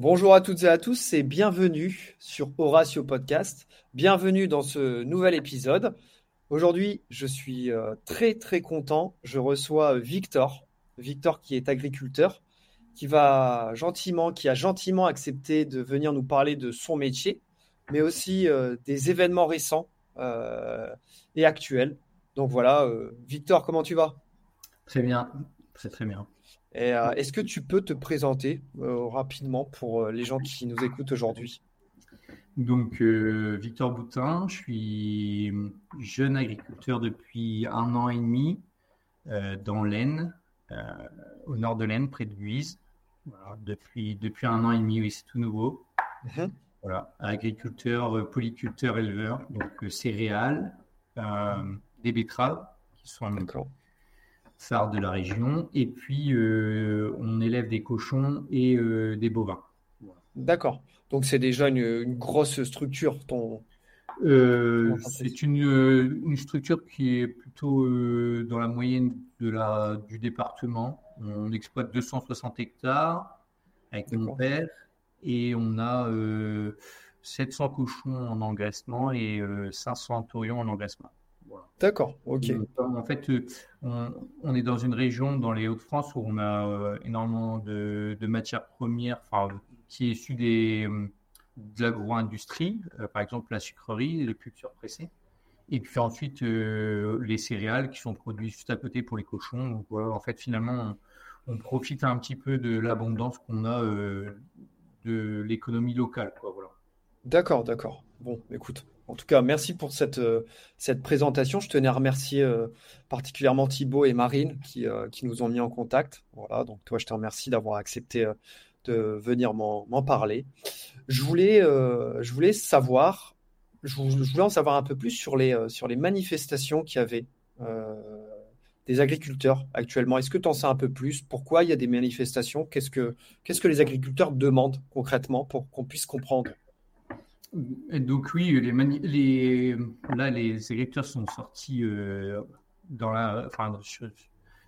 Bonjour à toutes et à tous et bienvenue sur Horatio Podcast. Bienvenue dans ce nouvel épisode. Aujourd'hui, je suis euh, très très content. Je reçois Victor, Victor qui est agriculteur, qui va gentiment, qui a gentiment accepté de venir nous parler de son métier, mais aussi euh, des événements récents euh, et actuels. Donc voilà, Victor, comment tu vas? Très bien, c'est très bien. Euh, est-ce que tu peux te présenter euh, rapidement pour euh, les gens qui nous écoutent aujourd'hui? Donc, Victor Boutin, je suis jeune agriculteur depuis un an et demi dans l'Aisne, au nord de l'Aisne, près de Guise. depuis, depuis un an et demi, oui, c'est tout nouveau. Mhm. Voilà, agriculteur, polyculteur, éleveur, donc céréales, des betteraves qui sont phare de la région. Et puis, euh, on élève des cochons et euh, des bovins. D'accord. Donc, c'est déjà une, grosse structure, ton. Euh, c'est une, une, structure qui est plutôt dans la moyenne de la, du département. On exploite 260 hectares avec mon père et on a 700 cochons en engraissement et 500 taurions en engraissement. D'accord, ok. En fait, euh, on, est dans une région, dans les Hauts-de-France, où on a euh, énormément de, matières premières qui est issue des, euh, de l'agro-industrie, par exemple la sucrerie, les cultures pressées. Et puis ensuite, les céréales qui sont produites juste à côté pour les cochons. Donc, en fait, finalement, on, profite un petit peu de l'abondance qu'on a de l'économie locale. voilà. D'accord, d'accord. Bon, écoute, en tout cas, merci pour cette, euh, cette présentation. Je tenais à remercier euh, particulièrement Thibaut et Marine qui, euh, qui, nous ont mis en contact. Voilà, donc toi, je te remercie d'avoir accepté de venir m'en parler. Je voulais, je voulais savoir, je, voulais en savoir un peu plus sur les, sur les manifestations qu'il y avait des agriculteurs actuellement. Est-ce que tu en sais un peu plus? Pourquoi il y a des manifestations? Qu'est-ce que, qu'est-ce que les agriculteurs demandent concrètement pour qu'on puisse comprendre? Donc oui, les, les, là, les agriculteurs sont sortis euh, dans la, enfin,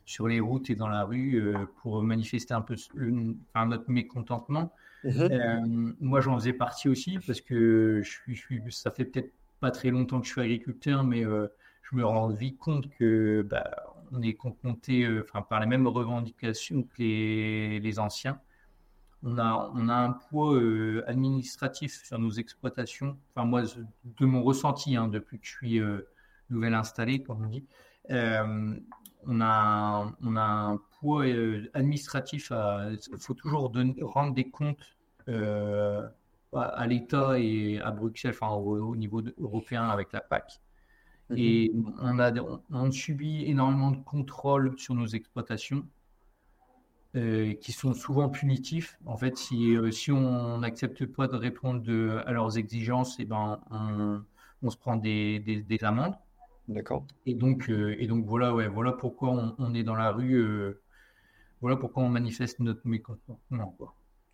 sur, les routes et dans la rue euh, pour manifester un peu notre mécontentement. Mhm. Euh, moi, j'en faisais partie aussi parce que je suis, je suis ça fait peut-être pas très longtemps que je suis agriculteur, mais je me rends vite compte que bah, on est confronté enfin, par les mêmes revendications que les, les anciens on a, on a un poids euh, administratif sur nos exploitations. Enfin, moi, de mon ressenti, hein, depuis que je suis euh, nouvelle installée, comme on dit, euh, on, a, on a un poids administratif. Il faut toujours rendre des comptes à, l'État et à Bruxelles, enfin, au, niveau européen avec la PAC. Mm-hmm. Et on, a, on subit énormément de contrôles sur nos exploitations. Euh, qui sont souvent punitifs. En fait, si, euh, si on n'accepte pas de répondre de, à leurs exigences, et eh ben, on, on, se prend des, des, des amendes. D'accord. Et donc, euh, et donc voilà, ouais, voilà pourquoi on, on est dans la rue. voilà pourquoi on manifeste notre mécontentement.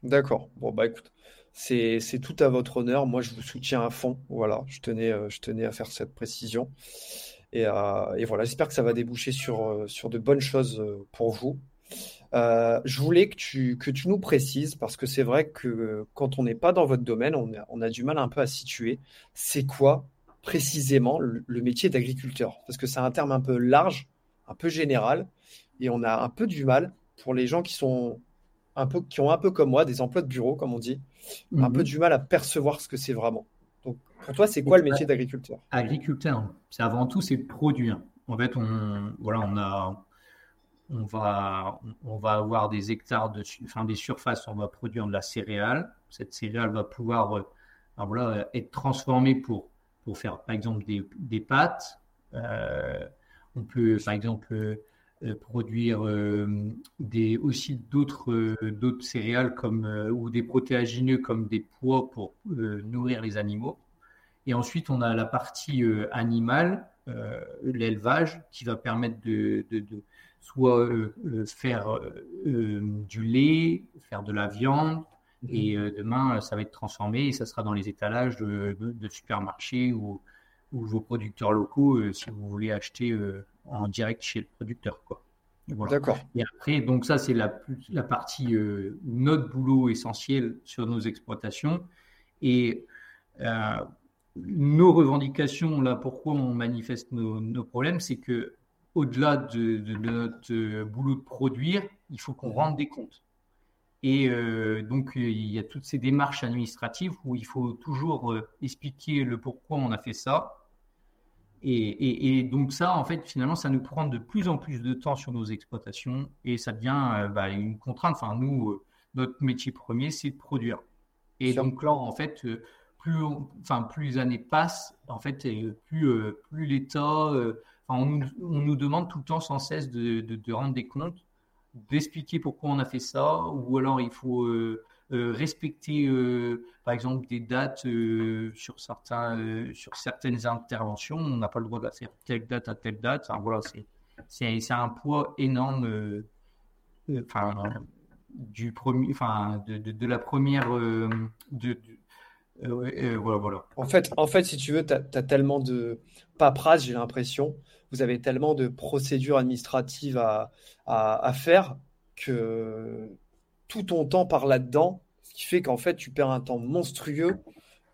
D'accord. Bon, bah écoute, c'est tout à votre honneur. Moi, je vous soutiens à fond. Voilà, je tenais, je tenais à faire cette précision. Et, et voilà, j'espère que ça va déboucher sur, sur de bonnes choses pour vous. Euh, je voulais que tu, que tu nous précises, parce que c'est vrai que quand on n'est pas dans votre domaine, on a, on a, du mal un peu à situer. C'est quoi précisément le, métier d'agriculteur? Parce que c'est un terme un peu large, un peu général, et on a un peu du mal pour les gens qui sont un peu, qui ont un peu comme moi des emplois de bureau, comme on dit, un peu mhm. du mal à percevoir ce que c'est vraiment. Donc, pour toi, c'est quoi le métier d'agriculteur? Agriculteur, c'est avant tout, c'est produire. En fait, on, voilà, on a, on va, on va avoir des hectares de, des surfaces, on va produire de la céréale. Cette céréale va pouvoir euh, voilà, être transformée pour, pour faire, par exemple, des, des pâtes. Euh, on peut, par exemple, euh, produire des, aussi d'autres, céréales comme, ou des protéagineux comme des pois pour nourrir les animaux. Et ensuite, on a la partie animale, l'élevage, qui va permettre de soit euh, euh, faire euh, du lait, faire de la viande, mhm. et demain, ça va être transformé et ça sera dans les étalages de, supermarchés ou, ou, vos producteurs locaux si vous voulez acheter en direct chez le producteur. Quoi. D'accord. Et après, donc ça, c'est la, la partie euh, notre boulot essentiel sur nos exploitations. Et nos revendications, là, pourquoi on manifeste nos, problèmes, c'est que au-delà de, notre boulot de produire, il faut qu'on rende des comptes. Et euh, donc, il y a toutes ces démarches administratives où il faut toujours expliquer le pourquoi on a fait ça, et, donc ça, en fait, finalement, ça nous prend de plus en plus de temps sur nos exploitations et ça devient euh, bah, une contrainte. Enfin, nous, euh, notre métier premier, c'est de produire. Et donc là, en fait, euh, plus, enfin, plus les années passent, en fait, plus, plus l'État, on, nous demande tout le temps sans cesse de, rendre des comptes, d'expliquer pourquoi on a fait ça, ou alors il faut euh, respecter, euh, par exemple, des dates euh, sur, certains, sur certaines interventions. On n'a pas le droit de faire telle date à telle date. voilà, c'est un poids énorme. Du premier, enfin, de, de, la première. de, voilà, voilà. En fait, en fait, si tu veux, tu as, tellement de paperasse, j'ai l'impression. Vous avez tellement de procédures administratives à, à, à faire que tout ton temps par là-dedans, ce qui fait qu'en fait, tu perds un temps monstrueux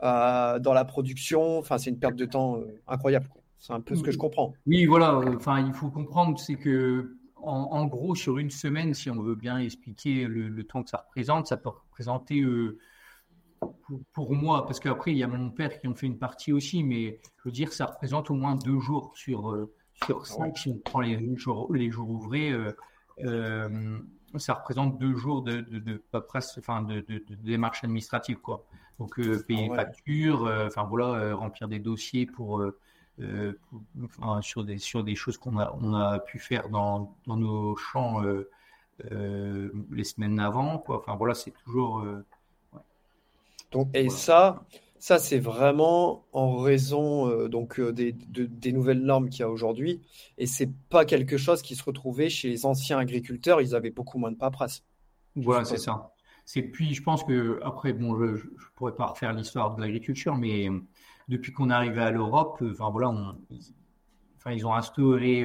euh, dans la production. Enfin, c'est une perte de temps euh, incroyable. C'est un peu ce que je comprends. Oui, voilà. Enfin, il faut comprendre, c'est que en, gros, sur une semaine, si on veut bien expliquer le, temps que ça représente, ça peut représenter euh, pour, moi, parce qu'après, il y a mon père qui en fait une partie aussi, mais je veux dire, ça représente au moins deux jours sur, sur ah cinq, si on prend les jours, les jours ouvrés ça représente deux jours de, de, de enfin de, de, démarches administratives, quoi. Donc euh, payer ah facture, euh, enfin voilà, euh, remplir des dossiers pour, sur des sur des choses qu'on a on a pu faire dans, dans nos champs les semaines avant, quoi. Enfin voilà, c'est toujours. Donc et ça, ça, c'est vraiment en raison euh, donc euh, des, des, nouvelles normes qu'il y a aujourd'hui. Et c'est pas quelque chose qui se retrouvait chez les anciens agriculteurs. Ils avaient beaucoup moins de paperasse. Voilà, c'est ça. C'est puis, je pense que après, bon, je, ne pourrais pas refaire l'histoire de l'agriculture, mais euh, depuis qu'on est arrivé à l'Europe, enfin voilà, enfin, ils ont instauré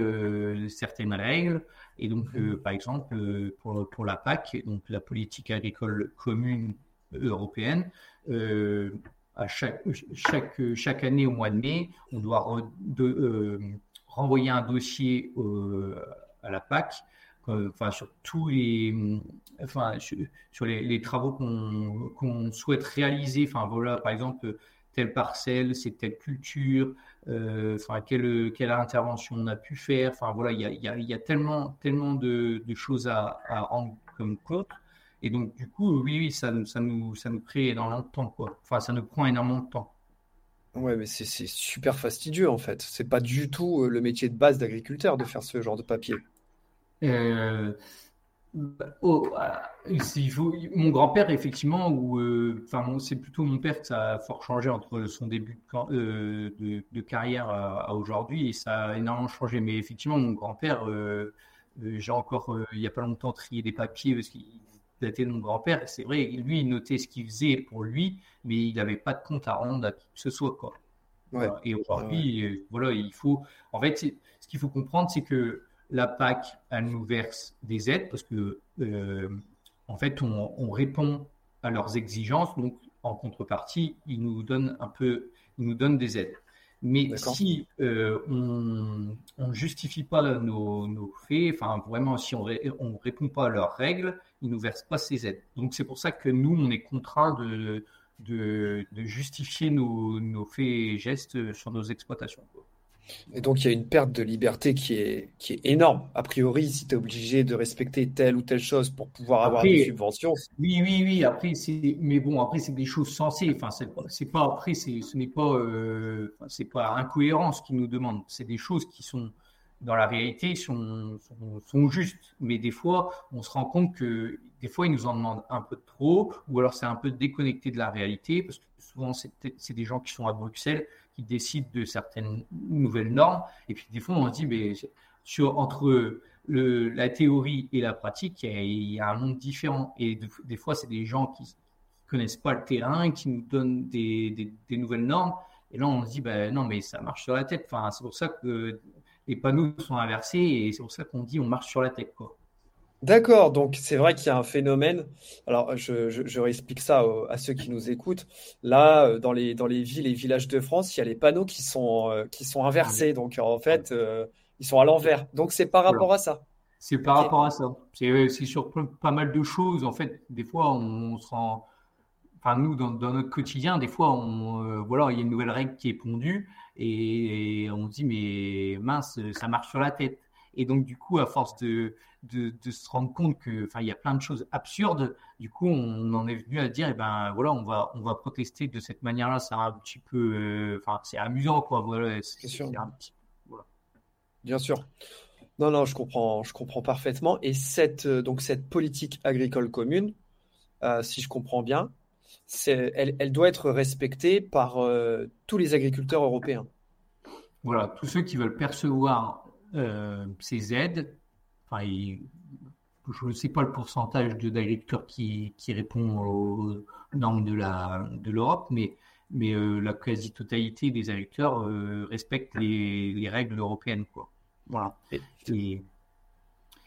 certaines règles. Et donc, mmh. par exemple, pour, pour la PAC, donc la politique agricole commune européenne, à chaque, chaque, chaque année au mois de mai, on doit euh, renvoyer un dossier à la PAC euh, enfin, sur tous les, enfin, sur, les, travaux qu'on souhaite réaliser. Enfin, voilà, par exemple, telle parcelle, c'est telle culture, euh, enfin, quelle, quelle intervention on a pu faire. Enfin, voilà, il y a, y a, tellement, tellement de, de choses à, à rendre comme compte et donc, du coup, oui, oui ça, ça, nous, ça nous crée énormément de temps, quoi. Enfin, ça nous prend énormément de temps. Ouais, mais c'est super fastidieux, en fait. C'est pas du tout euh, le métier de base d'agriculteur de faire ce genre de papier. Euh, bah, oh, euh, mon grand-père, effectivement, ou enfin, c'est plutôt mon père que ça a fort changé entre son début de, de, carrière à, aujourd'hui, et ça a énormément changé. Mais effectivement, mon grand-père, j'ai encore, il n'y a pas longtemps, trié des papiers parce qu'il daté de mon grand-père. C'est vrai, lui, il notait ce qu'il faisait pour lui, mais il n'avait pas de compte à rendre à qui que ce soit. Quoi. Et aujourd'hui, euh, voilà, il faut. En fait, ce qu'il faut comprendre, c'est que la PAC, elle nous verse des aides parce que, euh, en fait, on, répond à leurs exigences. Donc, en contrepartie, ils nous donnent un peu, ils nous donnent des aides. Mais si euh, on ne justifie pas nos, faits, enfin vraiment si on ne répond pas à leurs règles, ils ne nous versent pas ces aides. Donc c'est pour ça que nous, on est contraint de, de, justifier nos, nos, faits et gestes sur nos exploitations. Et donc, il y a une perte de liberté qui est, qui est énorme. A priori, si tu es obligé de respecter telle ou telle chose pour pouvoir avoir des subventions. Oui, oui, oui. Après, c'est, mais bon, après, c'est des choses sensées. Enfin, c'est, pas, après, c'est, ce n'est pas, euh, c'est pas incohérence qui nous demande. C'est des choses qui sont, dans la réalité, sont, sont, justes. Mais des fois, on se rend compte que des fois, ils nous en demandent un peu trop, ou alors c'est un peu déconnecté de la réalité, parce que souvent, c'est, c'est des gens qui sont à Bruxelles qui décident de certaines nouvelles normes. Et puis des fois, on se dit, mais sur, entre la théorie et la pratique, il y a, un monde différent. Et des fois, c'est des gens qui connaissent pas le terrain, qui nous donnent des, des, nouvelles normes. Et là, on se dit, ben non, mais ça marche sur la tête. Enfin, c'est pour ça que les panneaux sont inversés et c'est pour ça qu'on dit on marche sur la tête. Quoi. D'accord, donc c'est vrai qu'il y a un phénomène. Alors, je, je, réexplique ça à ceux qui nous écoutent. Là, euh, dans les, dans les villes et villages de France, il y a les panneaux qui sont, euh, qui sont inversés. Donc, en fait, euh, ils sont à l'envers. Donc, c'est par rapport à ça. C'est par rapport à ça. C'est sur pas mal de choses. En fait, des fois, on, se rend. Enfin, nous, dans, notre quotidien, des fois, on, voilà, il y a une nouvelle règle qui est pondue et on se dit, mais mince, ça marche sur la tête. Et donc, du coup, à force de, de, se rendre compte que, enfin, il y a plein de choses absurdes, du coup, on en est venu à dire, eh ben, voilà, on va, on va protester de cette manière-là. C'est un petit peu, euh, enfin, c'est amusant, quoi. Voilà, c'est sûr. Bien sûr. Non, non, je comprends, je comprends parfaitement. Et cette, euh, donc, cette politique agricole commune, euh, si je comprends bien, elle, elle, doit être respectée par tous les agriculteurs européens. Voilà, tous ceux qui veulent percevoir euh, ces aides, enfin, je ne sais pas le pourcentage d'agriculteurs qui, qui répond aux normes de l'Europe, de mais, mais euh, la quasi-totalité des agriculteurs euh, respectent les, les, règles européennes. Quoi. Voilà. Et,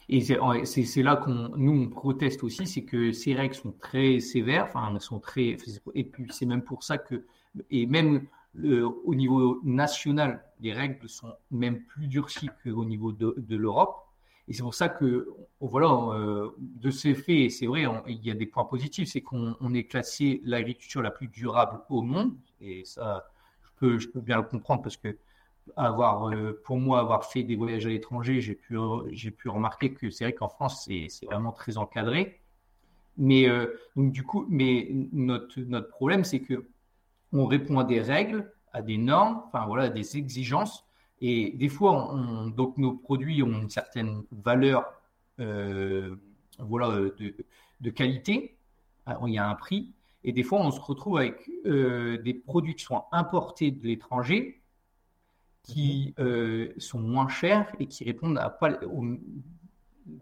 et c'est là qu'on nous on proteste aussi, c'est que ces règles sont très sévères, enfin elles sont très et puis c'est même pour ça que et même au niveau national, les règles sont même plus durcies qu'au niveau de, l'Europe. Et c'est pour ça que, voilà, euh, de ces faits, c'est vrai, il y a des points positifs, c'est qu'on est classé l'agriculture la plus durable au monde. Et ça, je peux, je peux bien le comprendre parce que, avoir, euh, pour moi, avoir fait des voyages à l'étranger, j'ai pu, j'ai pu remarquer que c'est vrai qu'en France, c'est vraiment très encadré. Mais, euh, donc, du coup, mais notre, notre problème, c'est que on répond à des règles, à des normes, enfin voilà, à des exigences. Et des fois, donc nos produits ont une certaine valeur, euh, voilà, de, qualité. il y a un prix. Et des fois, on se retrouve avec euh, des produits qui sont importés de l'étranger, qui euh, sont moins chers et qui répondent à pas,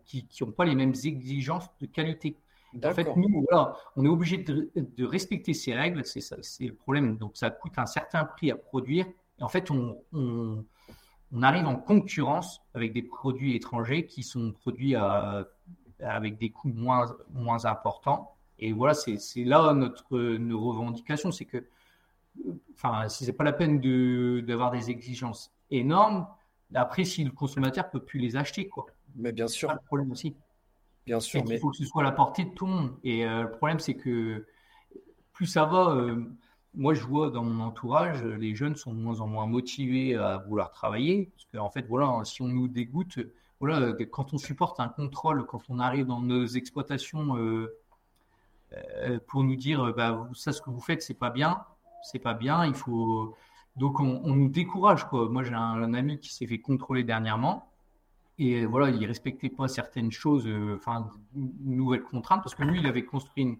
qui n'ont pas les mêmes exigences de qualité. En fait, nous, voilà, on est obligé de, respecter ces règles, c'est le problème. Donc, ça coûte un certain prix à produire. Et en fait, on, on, arrive en concurrence avec des produits étrangers qui sont produits avec des coûts moins, moins importants. Et voilà, c'est là notre nos revendications, c'est que, enfin, si c'est pas la peine d'avoir des exigences énormes, après, si le consommateur peut plus les acheter, quoi. Mais bien sûr. Le problème aussi. Bien sûr. mais... Il faut que ce soit à la portée de tout le monde. Et euh, le problème, c'est que plus ça va, euh, moi je vois dans mon entourage, les jeunes sont de moins en moins motivés à vouloir travailler. Parce qu'en en fait, voilà, si on nous dégoûte, voilà, quand on supporte un contrôle, quand on arrive dans nos exploitations euh, pour nous dire, bah, ça, ce que vous faites, c'est pas bien, c'est pas bien, il faut. Donc on, nous décourage. Moi j'ai un ami qui s'est fait contrôler dernièrement. Et voilà, il respectait pas certaines choses, euh, enfin, nouvelles contraintes, parce que lui, il avait construit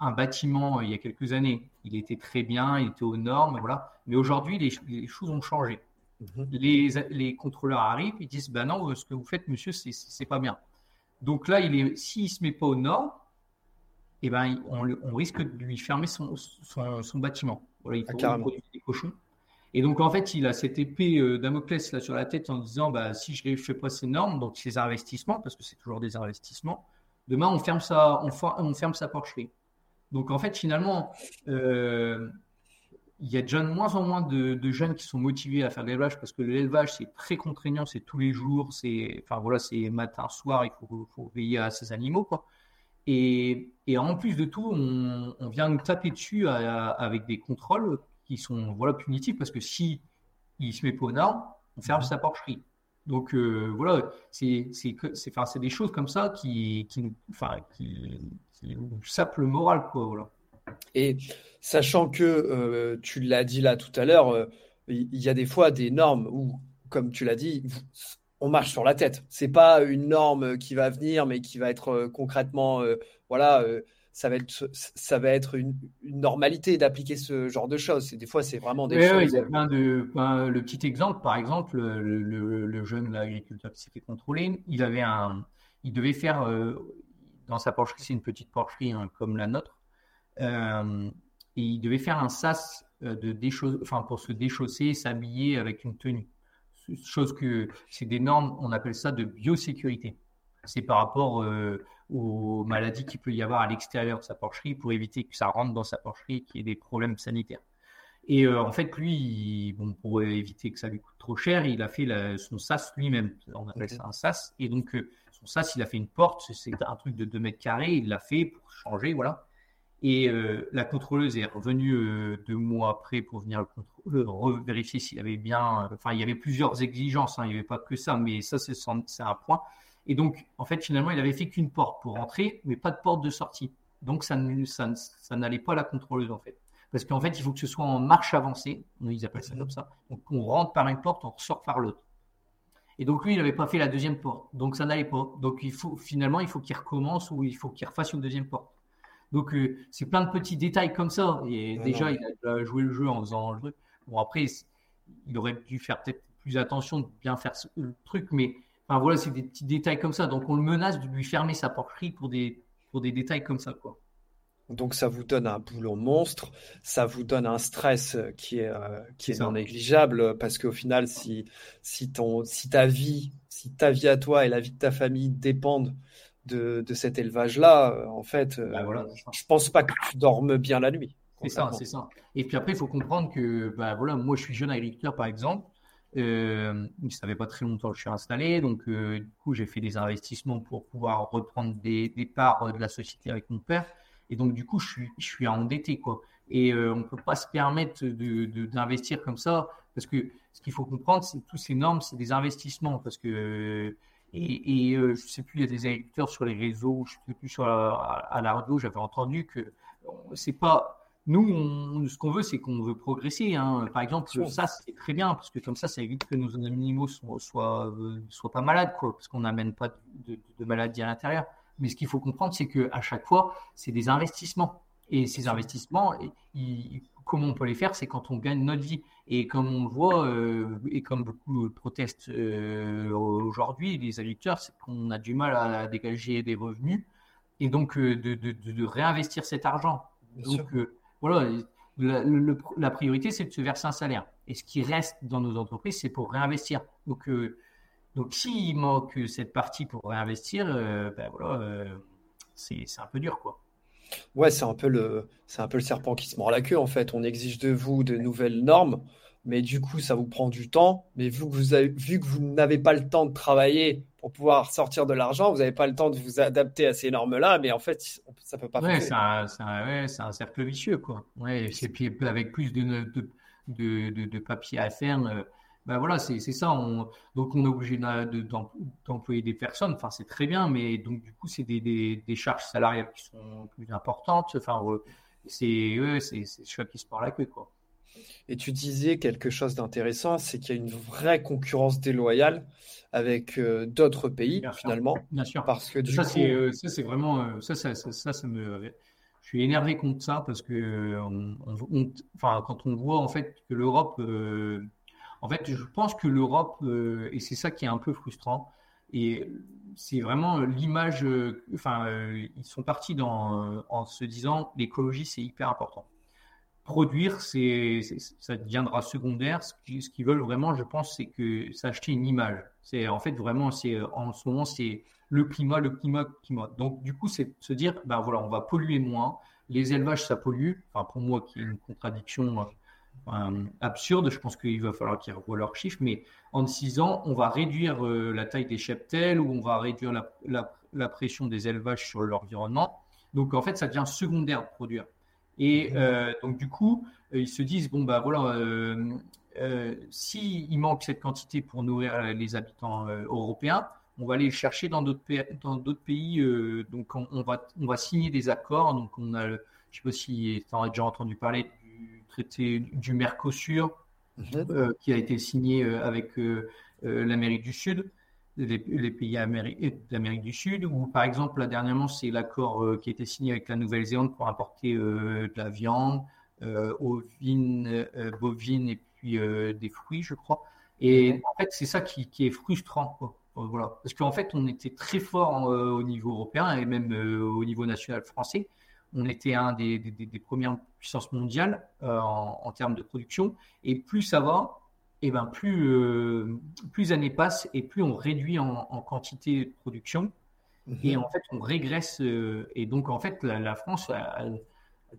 un bâtiment euh, il y a quelques années. Il était très bien, il était aux normes, voilà. Mais aujourd'hui, les, choses ont changé. Mhm. Les, les, contrôleurs arrivent, ils disent, ben non, ce que vous faites, monsieur, c'est pas bien. Donc là, s'il se met pas aux normes, eh ben, on, on, risque de lui fermer son, son, son bâtiment. Voilà, il ah, faut des cochons. Et donc, en fait, il a cette épée euh, Damoclès là sur la tête en disant bah, si je ne fais pas ces normes, donc ces investissements, parce que c'est toujours des investissements, demain, on ferme sa, on, on ferme sa porcherie. Donc, en fait, finalement, euh, il y a déjà de moins en moins de, jeunes qui sont motivés à faire de l'élevage parce que l'élevage, c'est très contraignant, c'est tous les jours, c'est enfin, voilà, matin, soir, il faut, faut, veiller à ces animaux. Quoi. Et, et, en plus de tout, on, on vient nous taper dessus avec des contrôles qui sont voilà, punitifs parce que si il se met pas aux normes, on ferme mhm. sa porcherie. Donc euh, voilà, c'est des choses comme ça qui qui enfin qui, nous sapent moral quoi voilà. Et sachant que euh, tu l'as dit là tout à l'heure, euh, il y, a des fois des normes où, comme tu l'as dit, on marche sur la tête. C'est pas une norme qui va venir, mais qui va être concrètement, voilà, ça va être, ça va être une, normalité d'appliquer ce genre de choses. Des fois, c'est vraiment des choses. il y a plein de, ben, le petit exemple, par exemple, le, jeune agriculteur qui s'est fait contrôler, il avait un, il devait faire euh, dans sa porcherie, c'est une petite porcherie hein, comme la nôtre, euh, et il devait faire un sas euh, de enfin pour se déchausser, s'habiller avec une tenue. chose que c'est des normes, on appelle ça de biosécurité. C'est par rapport aux maladies qu'il peut y avoir à l'extérieur de sa porcherie pour éviter que ça rentre dans sa porcherie, qu'il y ait des problèmes sanitaires. Et en fait, lui, bon, pour éviter que ça lui coûte trop cher, il a fait son sas lui-même. On appelle ça un sas. Et donc, son sas, il a fait une porte. C'est un truc de 2 mètres carrés. Il l'a fait pour changer, voilà. Et euh, la contrôleuse est revenue euh, deux mois après pour venir vérifier s'il avait bien. Enfin, il y avait plusieurs exigences, hein, il n'y avait pas que ça, mais ça, c'est un point. Et donc, en fait, finalement, il avait fait qu'une porte pour rentrer, mais pas de porte de sortie. Donc, ça, ça, ça n'allait pas à la contrôleuse, en fait. Parce qu'en fait, il faut que ce soit en marche avancée. Ils appellent ça comme ça. Donc, on rentre par une porte, on ressort par l'autre. Et donc, lui, il n'avait pas fait la deuxième porte. Donc, ça n'allait pas. Donc, il faut, finalement, il faut qu'il recommence ou il faut qu'il refasse une deuxième porte. Donc, euh, c'est plein de petits détails comme ça. Et déjà, il a joué le jeu en faisant le truc. Bon, après, il aurait dû faire peut-être plus attention de bien faire le truc, mais enfin, voilà, c'est des petits détails comme ça. Donc, on le menace de lui fermer sa porcherie pour des, pour des détails comme ça, quoi. Donc ça vous donne un boulot monstre, ça vous donne un stress qui est, euh, qui est, non négligeable parce qu'au final, si, si, ton, si ta vie, si ta vie à toi et la vie de ta famille dépendent de, de cet élevage-là, euh, en fait, euh, bah, je pense pas que tu dormes bien la nuit. C'est ça, c'est ça. Et puis après, il faut comprendre que, bah, voilà, moi, je suis jeune agriculteur, par exemple. Euh, ça fait pas très longtemps que je suis installé, donc euh, du coup, j'ai fait des investissements pour pouvoir reprendre des, parts de la société avec mon père. Et donc, du coup, je suis, je suis endetté, quoi. Et on ne peut pas se permettre d'investir comme ça, parce que ce qu'il faut comprendre, c'est que tous ces normes, c'est des investissements, parce que et, et euh, je sais plus, il y a des agriculteurs sur les réseaux, je sais plus sur à la radio, j'avais entendu que c'est pas nous, ce qu'on veut, c'est qu'on veut progresser. Hein. Par exemple, ça, c'est très bien, parce que comme ça, ça évite que nos animaux soient, soient, euh, soient pas malades, quoi, parce qu'on n'amène pas de, de, maladies à l'intérieur. Mais ce qu'il faut comprendre, c'est qu'à chaque fois, c'est des investissements. Et ces investissements, ils, comment on peut les faire C'est quand on gagne notre vie. Et comme on le voit, euh, et comme beaucoup protestent euh, aujourd'hui, les agriculteurs, c'est qu'on a du mal à dégager des revenus et donc euh, de, de, de, réinvestir cet argent. donc voilà, la, priorité, c'est de se verser un salaire. Et ce qui reste dans nos entreprises, c'est pour réinvestir. Donc, donc s'il manque cette partie pour réinvestir, ben voilà, c'est un peu dur, quoi. Ouais, c'est un peu le, c'est un peu le serpent qui se mord la queue en fait. On exige de vous de nouvelles normes, mais du coup, ça vous prend du temps. Mais vu que vous avez, vu que vous n'avez pas le temps de travailler pour pouvoir sortir de l'argent, vous n'avez pas le temps de vous adapter à ces normes-là. Mais en fait, ça peut pas. Ouais, c'est un, ouais, un, cercle vicieux quoi. Ouais, puis avec plus de, de, de, de papier à faire. Euh, ben voilà, c'est ça. On, donc, on est obligé d'employer des personnes. Enfin, c'est très bien, mais donc, du coup, c'est des, des, des, charges salariales qui sont plus importantes. Enfin, c'est c'est choix qui se parle la queue, quoi. Et tu disais quelque chose d'intéressant, c'est qu'il y a une vraie concurrence déloyale avec euh, d'autres pays, finalement. bien sûr. Parce que ça, c'est euh, ça, c'est vraiment euh, ça, ça, ça, ça, me. Je suis énervé contre ça parce que, on, enfin, quand on voit en fait que l'Europe en fait, je pense que l'Europe, et c'est ça qui est un peu frustrant, et c'est vraiment l'image, enfin, ils sont partis dans, en se disant l'écologie, c'est hyper important. Produire, ça deviendra secondaire. Ce qu'ils veulent vraiment, je pense, c'est que s'acheter une image. C'est en fait vraiment, c'est en ce moment, c'est le climat, le climat, le climat. Donc du coup, c'est se dire, ben voilà, on va polluer moins. Les élevages, ça pollue. Enfin, pour moi, qui est une contradiction absurde. Je pense qu'il va falloir qu'ils revoient leurs chiffres, mais en six ans, on va réduire euh, la taille des cheptels ou on va réduire la, pression des élevages sur l'environnement. Donc en fait, ça devient secondaire de produire. Et mmh. euh, donc du coup, euh, ils se disent bon bah voilà, euh, s'il manque cette quantité pour nourrir les habitants européens, on va aller chercher dans d'autres pays. Dans d'autres pays donc on, va on va signer des accords. Donc on a, je sais pas si tu as déjà entendu parler traité du Mercosur mhm. qui a été signé avec l'Amérique du Sud, les, pays d'Amérique du Sud, ou par exemple, là, dernièrement, c'est l'accord qui a été signé avec la Nouvelle-Zélande pour importer de la viande, ovine, bovine et puis des fruits, je crois. Et mhm. en fait, c'est ça qui, est frustrant. Voilà. Parce qu'en fait, on était très fort au niveau européen et même au niveau national français on était un des, premières puissances mondiales euh, en, termes de production. Et plus ça va, et ben plus, euh, plus années passent et plus on réduit en, quantité de production. Et mhm. en fait, on régresse. Euh, et donc, en fait, la, France, elle,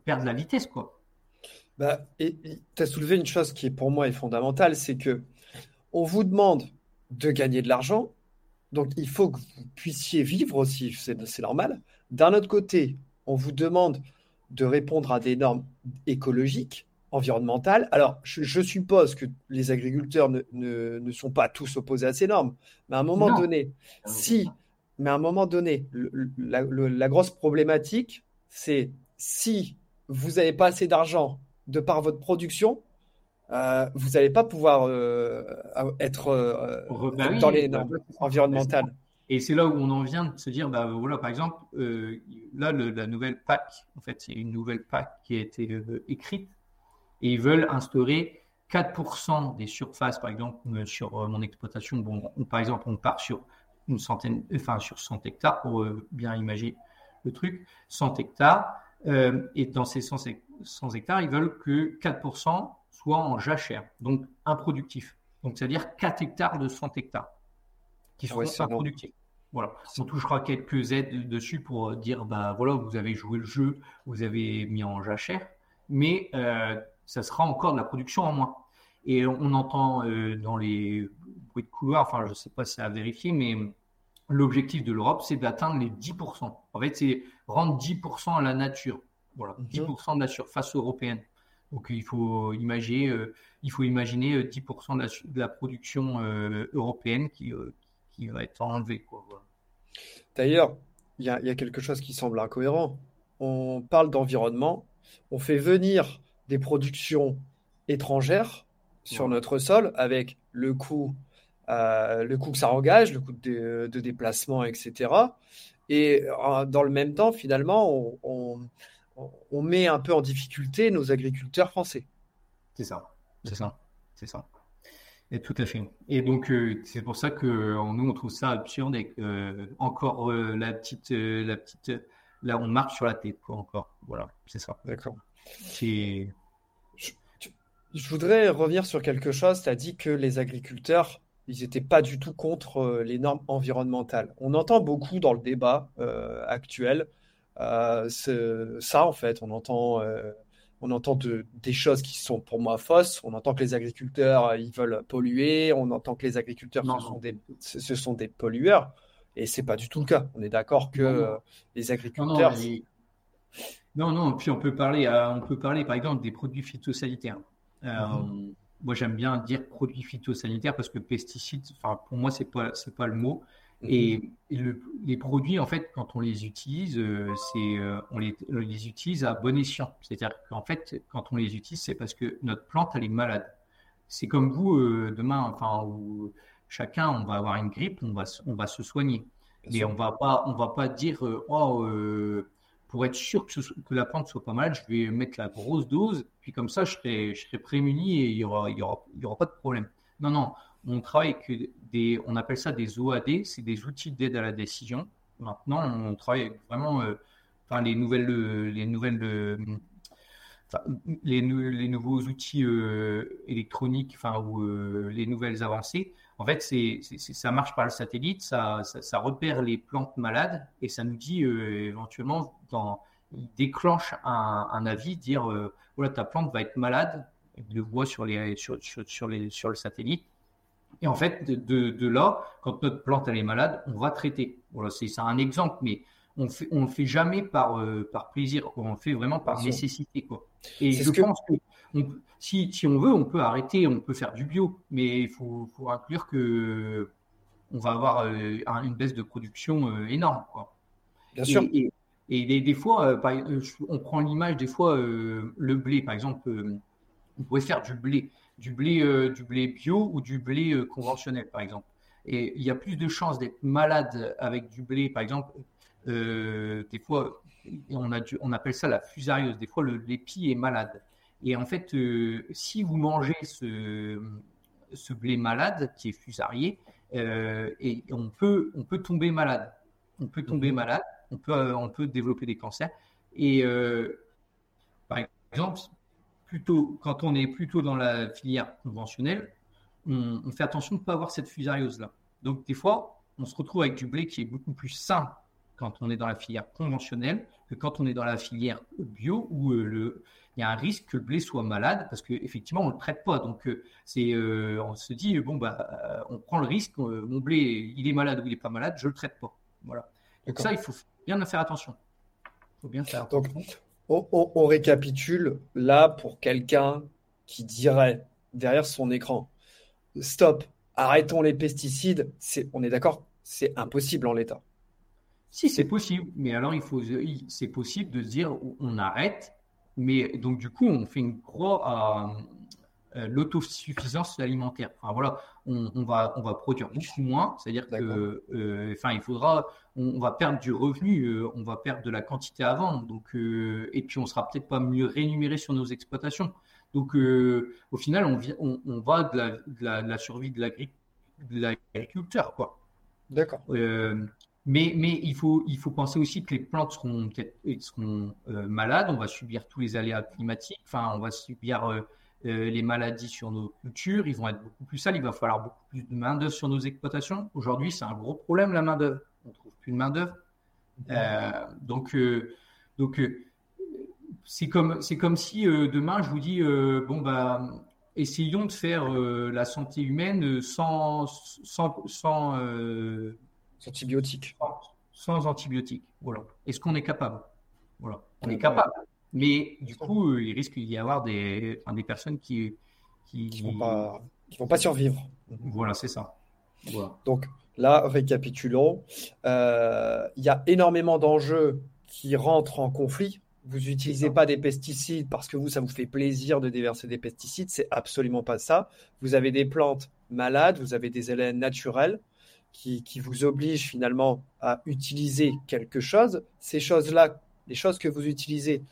perd de la vitesse, quoi. Bah, et tu as soulevé une chose qui, pour moi, est fondamentale c'est que on vous demande de gagner de l'argent. Donc, il faut que vous puissiez vivre aussi. C'est normal. D'un autre côté, on vous demande de répondre à des normes écologiques environnementale. Alors, je, suppose que les agriculteurs ne, ne, sont pas tous opposés à ces normes, mais à un moment donné, si, mais à un moment donné, la, grosse problématique, c'est si vous n'avez pas assez d'argent de par votre production, euh, vous n'allez pas pouvoir euh, être euh, bah dans les bah normes environnementales. Et c'est là où on en vient de se dire, bah voilà, par exemple, là, la nouvelle PAC, en fait, c'est une nouvelle PAC qui a été écrite et ils veulent instaurer 4% des surfaces, par exemple, euh, sur euh, mon exploitation. Bon, par exemple, on part sur une centaine, enfin sur 100 hectares pour euh, bien imaginer le truc, 100 hectares. et dans ces 100, hectares, ils veulent que 4% soient en jachère, donc improductif. Donc, c'est-à-dire 4 hectares de 100 hectares qui sont improductifs. Voilà. On touchera quelques aides dessus pour dire, bah voilà, vous avez joué le jeu, vous avez mis en jachère, mais ça sera encore de la production en moins. Et on entend euh, dans les bruits de couloir, enfin, je ne sais pas si c'est à vérifier, mais l'objectif de l'Europe, c'est d'atteindre les 10%. En fait, c'est rendre 10% à la nature. Voilà, 10% mhm. de la surface européenne. Donc, il faut imaginer, euh, il faut imaginer 10% euh, de la, production européenne qui, qui va être enlevée. D'ailleurs, il y, y, a quelque chose qui semble incohérent. On parle d'environnement, on fait venir des productions étrangères sur notre sol avec le coût, euh, le coût que ça engage, le coût de, déplacement, etc. Et euh, dans le même temps, finalement, on, met un peu en difficulté nos agriculteurs français. C'est ça, c'est ça, c'est ça. Et tout à fait. Et donc, euh, c'est pour ça que nous, on trouve ça absurde et encore la petite, la petite, là, on marche sur la tête, quoi, encore. Voilà, c'est ça. D'accord. Je, voudrais revenir sur quelque chose. Tu as dit que les agriculteurs, ils n'étaient pas du tout contre euh, les normes environnementales. On entend beaucoup dans le débat euh, actuel euh, ça, en fait. On entend, on entend des choses qui sont pour moi fausses. On entend que les agriculteurs, ils veulent polluer. On entend que les agriculteurs, ce sont, des, ce, sont des pollueurs. Et c'est pas du tout le cas. On est d'accord que les agriculteurs. Non, non, puis on peut parler, euh, on peut parler par exemple des produits phytosanitaires. Euh, mhm. Moi, j'aime bien dire produits phytosanitaires parce que pesticides, pour moi, c'est pas, c'est pas le mot. Mhm. Et, les produits, en fait, quand on les utilise, euh, c'est, on les, les, utilise à bon escient. C'est-à-dire qu'en fait, quand on les utilise, c'est parce que notre plante, elle est malade. C'est comme vous, demain, enfin, où chacun, on va avoir une grippe, on va, on va se soigner. Mais on va pas, on va pas dire, oh, pour être sûr que, que, la plante soit pas mal, je vais mettre la grosse dose, puis comme ça, je serai, je prémuni et il n'y aura, pas de problème. Non, non, on travaille avec des, on appelle ça des OAD, c'est des outils d'aide à la décision. Maintenant, on travaille vraiment, euh, les nouvelles, euh, les nouvelles, euh, les, nouveaux outils électroniques, enfin, ou les nouvelles avancées. En fait, c'est, ça marche par le satellite, ça, ça, repère les plantes malades et ça nous dit euh, éventuellement, dans, il déclenche un, avis, dire euh, voilà, ta plante va être malade, il le voit sur, les, sur, sur, les, sur le satellite. Et en fait, de, de, là, quand notre plante elle est malade, on va traiter. Voilà, c'est, c'est un exemple, mais on fait, on le fait jamais par, euh, par plaisir, on le fait vraiment par nécessité. Quoi. Et je pense que si, si, on veut, on peut arrêter, on peut faire du bio, mais il faut, faut, inclure que on va avoir euh, une baisse de production euh, énorme. Quoi. Bien sûr. Et, et, des, fois, on prend l'image, des fois, le blé, par exemple, on pourrait faire du blé, du blé, du blé bio ou du blé conventionnel, par exemple. Et il y a plus de chances d'être malade avec du blé, par exemple, euh, des fois, on, a on appelle ça la fusarieuse. Des fois, l'épi est malade. Et en fait, euh, si vous mangez ce, ce, blé malade qui est fusarié, euh, et on peut, on peut tomber malade. On peut tomber mhm. malade, on peut, on peut développer des cancers. Et par exemple, plutôt, quand on est plutôt dans la filière conventionnelle, on, fait attention de ne pas avoir cette fusariose-là. Donc, des fois, on se retrouve avec du blé qui est beaucoup plus sain quand on est dans la filière conventionnelle que quand on est dans la filière bio où euh, le, il y a un risque que le blé soit malade parce qu'effectivement, on ne le traite pas. Donc, euh, c'est, euh, on se dit, bon, bah, on prend le risque, mon blé, il est malade ou il n'est pas malade, je ne le traite pas. Voilà. Donc, ça, il faut bien faire attention. Il faut bien faire attention. Donc, on récapitule là pour quelqu'un qui dirait derrière son écran, stop, arrêtons les pesticides, c'est, on est d'accord, c'est impossible en l'état. Si, c'est possible, mais alors il faut, c'est possible de dire on arrête, mais donc du coup on fait une croix à, l'autosuffisance alimentaire. Enfin voilà, on, va on va produire beaucoup moins, c'est-à-dire que, euh, enfin il faudra, on, va perdre du revenu, euh, on va perdre de la quantité à vendre, donc euh, et puis on sera peut-être pas mieux rémunéré sur nos exploitations. Donc, euh, au final, on, on, va de la, survie de l'agriculteur, quoi. D'accord. Euh, mais, mais il, faut, il faut penser aussi que les plantes seront, seront euh, malades, on va subir tous les aléas climatiques, enfin, on va subir les maladies sur nos cultures, ils vont être beaucoup plus sales, il va falloir beaucoup plus de main-d'œuvre sur nos exploitations. Aujourd'hui, c'est un gros problème, la main-d'œuvre. On ne trouve plus de main-d'œuvre. donc, donc c'est comme, si euh, demain je vous dis euh, bon bah essayons de faire euh, la santé humaine sans sans sans, antibiotiques. Sans, antibiotiques. Voilà. Est-ce qu'on est capable? Voilà. On est capable. Mais du coup, il risque d'y avoir des, des personnes qui qui, qui vont pas qui vont pas survivre. Voilà, c'est ça. Voilà. Donc là, récapitulons. Il y a énormément d'enjeux qui rentrent en conflit vous n'utilisez pas des pesticides parce que vous, ça vous fait plaisir de déverser des pesticides. C'est absolument pas ça. Vous avez des plantes malades, vous avez des élèves naturels qui, vous obligent finalement à utiliser quelque chose. Ces choses-là, les choses que vous utilisez,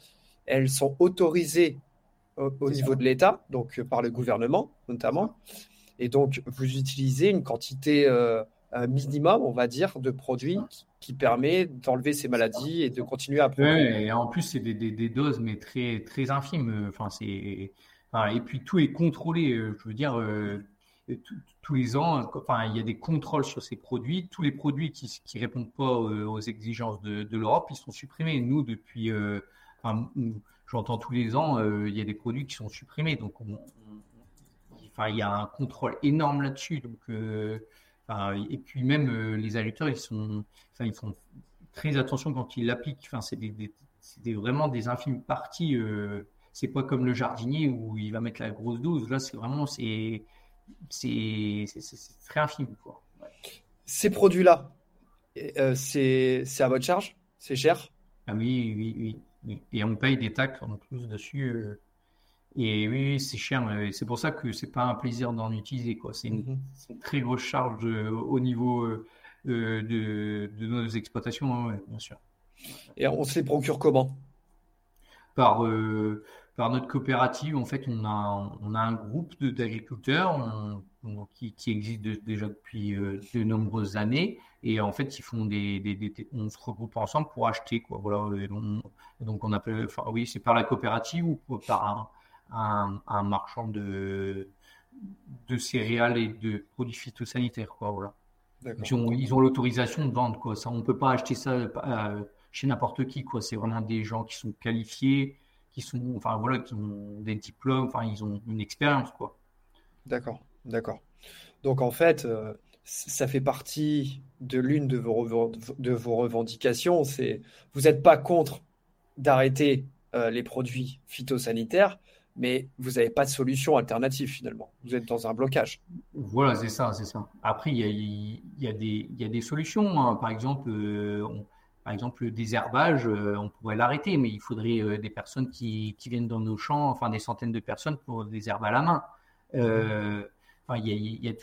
elles sont autorisées au, niveau de l'État, donc euh, par le gouvernement notamment. Et donc, vous utilisez une quantité euh, un minimum, on va dire, de produits qui, permet d'enlever ces maladies et de continuer à produire. et en plus, c'est des, des, doses, mais très, très infimes. Enfin, c'est, et puis, tout est contrôlé. Euh, je veux dire, euh, tous les ans, enfin, il y a des contrôles sur ces produits. Tous les produits qui ne répondent pas aux exigences de, l'Europe, ils sont supprimés. Nous, depuis, euh, enfin, j'entends tous les ans, il y a des produits qui sont supprimés. Donc, enfin, il y a un contrôle énorme là-dessus. Donc, et puis même euh, les agriculteurs, ils sont, enfin, ils font très attention quand ils l'appliquent. Enfin, c'est vraiment des infimes parties. Euh, c'est pas comme le jardinier où il va mettre la grosse dose. Là, c'est vraiment c'est c'est très infime. Quoi. Ces produits-là, euh, c'est à votre charge? C'est cher? Ah oui, oui, oui, Et on paye des taxes en plus dessus. Et oui, c'est cher. C'est pour ça que c'est pas un plaisir d'en utiliser. Quoi. C'est, une, très grosse charge euh, au niveau euh, euh, de, de, nos exploitations, hein, bien sûr. Et on se les procure comment? Par, par notre coopérative, en fait, on a, on a un groupe d'agriculteurs qui, qui, existe déjà depuis de nombreuses années. Et en fait, ils font des, des, on se regroupe ensemble pour acheter. Quoi. Voilà. donc, on appelle, enfin, oui, c'est par la coopérative ou par un, un, marchand de, de céréales et de produits phytosanitaires. Quoi, voilà. Ils ont l'autorisation de vendre. Quoi. Ça, on ne peut pas acheter ça euh, chez n'importe qui. C'est vraiment des gens qui sont qualifiés, qui, sont, enfin, voilà, qui ont des diplômes, enfin, ils ont une expérience. Quoi. D'accord, d'accord. Donc en fait, euh, ça fait partie de l'une de vos, de vos revendications. C'est vous n'êtes pas contre d'arrêter euh, les produits phytosanitaires, mais vous n'avez pas de solution alternative finalement. Vous êtes dans un blocage. Voilà, c'est ça, c'est ça. Après, il y a, y, a des, y a des solutions. Hein. Par exemple, euh, par exemple, le désherbage, euh, on pourrait l'arrêter, mais il faudrait euh, des personnes qui, qui, viennent dans nos champs, enfin des centaines de personnes pour désherber à la main. Enfin, il y a, y, a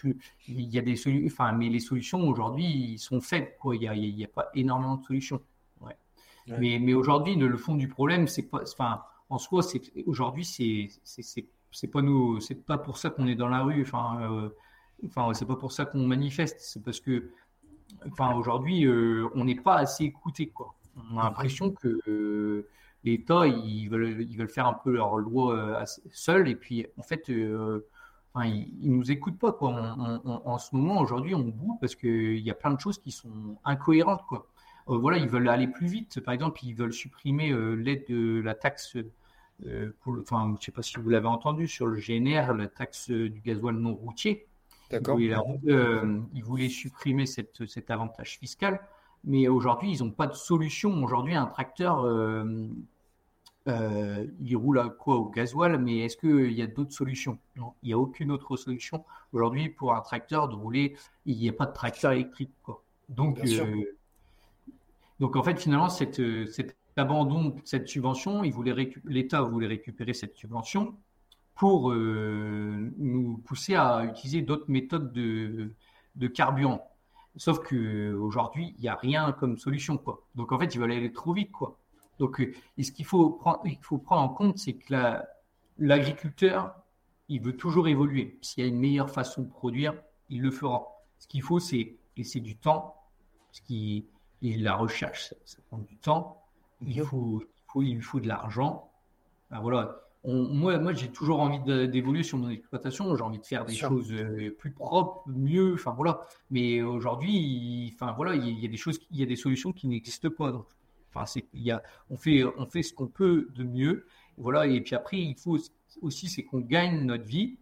y a des solutions, enfin, mais les solutions aujourd'hui sont faibles. Quoi. Il n'y a, a, pas énormément de solutions. Ouais. Mais, mais aujourd'hui, le fond du problème, c'est pas, enfin, en soi, c'est aujourd'hui, c'est c'est pas nous, c'est pas pour ça qu'on est dans la rue. Enfin, euh, enfin, c'est pas pour ça qu'on manifeste. C'est parce que, enfin, aujourd'hui, euh, on n'est pas assez écouté, quoi. On a l'impression que euh, l'État, ils veulent, ils veulent faire un peu leur loi seuls, et puis, en fait, enfin, ils, nous écoutent pas quoi. en ce moment, aujourd'hui, on boue parce qu'il y a plein de choses qui sont incohérentes quoi. voilà, ils veulent aller plus vite. Par exemple, ils veulent supprimer l'aide de la taxe euh, enfin, je ne sais pas si vous l'avez entendu, sur le GNR, la taxe du gasoil non routier. D'accord. Euh, ils voulaient supprimer cette, cet avantage fiscal, mais aujourd'hui, ils n'ont pas de solution. Aujourd'hui, un tracteur, euh, il roule à quoi Au gasoil, mais est-ce qu'il y a d'autres solutions? Non, il n'y a aucune autre solution. Aujourd'hui, pour un tracteur de rouler, il n'y a pas de tracteur électrique. Quoi. Donc, donc, en fait, finalement, cette abandon cette subvention, l'État voulait récupérer cette subvention pour euh, nous pousser à utiliser d'autres méthodes de, de carburant. Sauf qu'aujourd'hui, il n'y a rien comme solution. Quoi. Donc en fait, ils veulent aller trop vite. Quoi. Donc euh, ce qu'il faut prendre, il faut prendre en compte, c'est que l'agriculteur, il veut toujours évoluer. S'il y a une meilleure façon de produire, il le fera. Ce qu'il faut, c'est laisser du temps, parce qu'il la recherche, ça prend du temps il faut, il faut, faut de l'argent. voilà. Moi, moi j'ai toujours envie d'évoluer sur mon exploitation. J'ai envie de faire des choses euh, plus propres, mieux. Enfin voilà. Mais aujourd'hui, enfin voilà, il y, a des choses, il y a des solutions qui n'existent pas. Donc, enfin, c'est, il y a, on fait, on fait ce qu'on peut de mieux. Voilà. Et puis après, il faut aussi, c'est qu'on gagne notre vie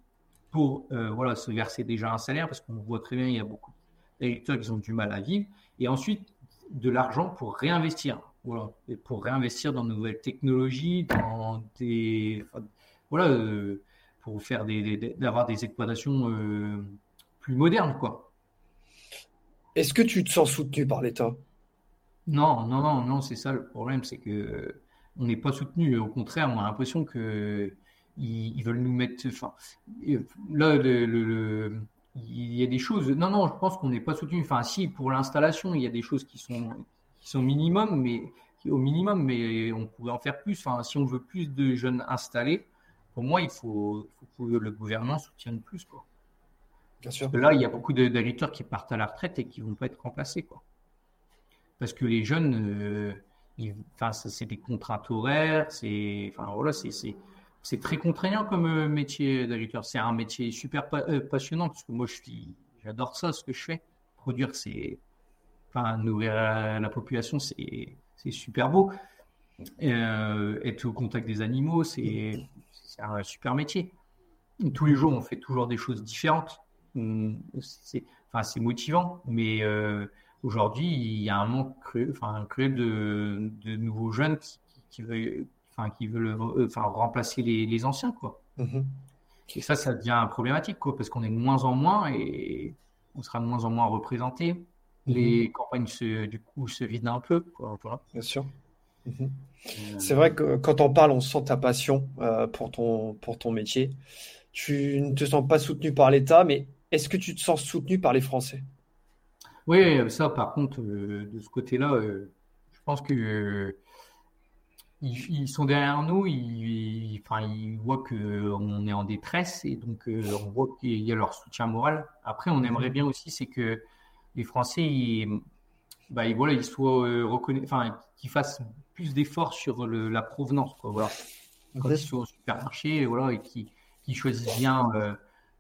pour euh, voilà se verser déjà un salaire parce qu'on voit très bien, il y a beaucoup d'électeurs qui ont du mal à vivre. Et ensuite, de l'argent pour réinvestir. Voilà. Et pour réinvestir dans de nouvelles technologies, dans des. voilà, euh, pour faire des, d'avoir des exploitations euh, plus modernes, quoi. Est-ce que tu te sens soutenu par l'État? Non, non, non, non, c'est ça le problème, c'est que on n'est pas soutenu. Au contraire, on a l'impression que ils, veulent nous mettre. Enfin, là, le, il y a des choses. Non, non, je pense qu'on n'est pas soutenu. Enfin, si, pour l'installation, il y a des choses qui sont qui sont minimum, mais au minimum, mais on pourrait en faire plus. Enfin, si on veut plus de jeunes installés, pour moi, il faut, que le gouvernement soutienne plus. Quoi. Bien sûr. Parce que là, il y a beaucoup d'agriculteurs qui partent à la retraite et qui ne vont pas être remplacés. Quoi. Parce que les jeunes, euh, enfin, c'est des contraintes horaires, c'est, enfin, voilà, c'est, c'est très contraignant comme euh, métier d'agriculteur. C'est un métier super euh, passionnant parce que moi, j'adore ça, ce que je fais. Produire, c'est, enfin, nourrir la population, c'est super beau. Euh, être au contact des animaux, c'est un super métier. Tous les jours, on fait toujours des choses différentes. C'est enfin, motivant, mais euh, aujourd'hui, il y a un manque cruel, enfin, cruel de, de nouveaux jeunes qui, qui veulent, enfin, qui veulent enfin, remplacer les, les anciens. Quoi. Mm-hmm. Et ça, ça devient problématique, quoi, parce qu'on est de moins en moins et on sera de moins en moins représenté les mhm. campagnes se, du coup se vident un peu. Bien sûr. Mhm. Euh, C'est vrai que quand on parle, on sent ta passion euh, pour, ton, pour ton métier. Tu ne te sens pas soutenu par l'État, mais est-ce que tu te sens soutenu par les Français? Oui, ça par contre, euh, de ce côté-là, je pense que ils, sont derrière nous, ils, enfin, ils voient qu'on est en détresse et donc on voit qu'il y a leur soutien moral. Après, on mhm. aimerait bien aussi, c'est que les Français, ils, bah, ils, voilà, ils soient euh, reconnus, enfin, qu'ils fassent plus d'efforts sur le, la provenance, quoi, voilà. Quand ils sont au supermarché, voilà, et qui, qui choisissent bien euh,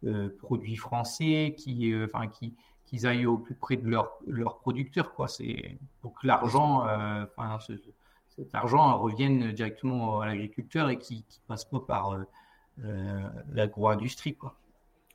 euh produits français, qui, euh, enfin, qui, qu'ils aillent au plus près de leur, leur producteur, quoi. C'est pour que l'argent, euh, enfin, cet argent revienne directement à l'agriculteur et qui, qui passe pas par l'agro-industrie, quoi.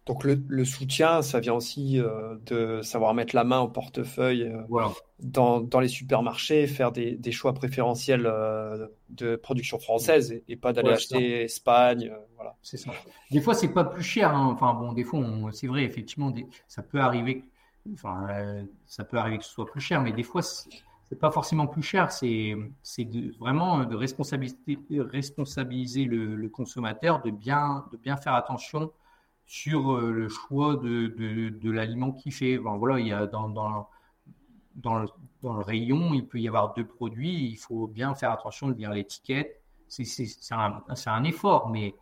Donc le, soutien, ça vient aussi euh, de savoir mettre la main au portefeuille euh, dans, les supermarchés, faire des, choix préférentiels euh, de production française et, pas d'aller acheter Espagne. voilà. C'est ça. Des fois, c'est pas plus cher. Hein. Enfin bon, des fois, c'est vrai, effectivement, ça peut arriver. Enfin, ça peut arriver que ce soit plus cher, mais des fois, c'est pas forcément plus cher. C'est vraiment de responsabiliser, responsabiliser le, le, consommateur, de bien, de bien faire attention sur euh, le choix de, de, l'aliment qu'il fait. voilà, il y a dans, dans, dans, le, dans, le, rayon, il peut y avoir deux produits. Il faut bien faire attention de lire l'étiquette. C'est un, un, effort, mais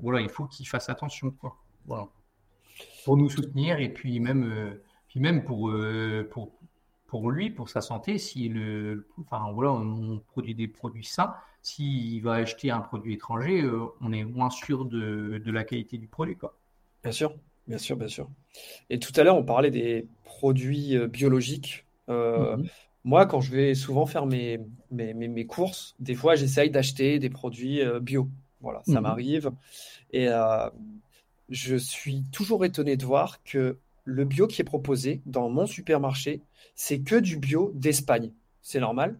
voilà, il faut qu'il fasse attention. Quoi. Pour nous soutenir et puis même, euh, puis même pour, euh, pour, pour lui, pour sa santé, si le, enfin voilà, on produit des produits sains, s'il va acheter un produit étranger, euh, on est moins sûr de, de, la qualité du produit, quoi. Bien sûr, bien sûr, bien sûr. Et tout à l'heure, on parlait des produits euh, biologiques. Euh, Mhm. moi, quand je vais souvent faire mes, mes, mes- mes courses, des fois, j'essaye d'acheter des produits bio. Voilà, ça Mhm. m'arrive. Et je suis toujours étonné de voir que le bio qui est proposé dans mon supermarché, c'est que du bio d'Espagne. C'est normal,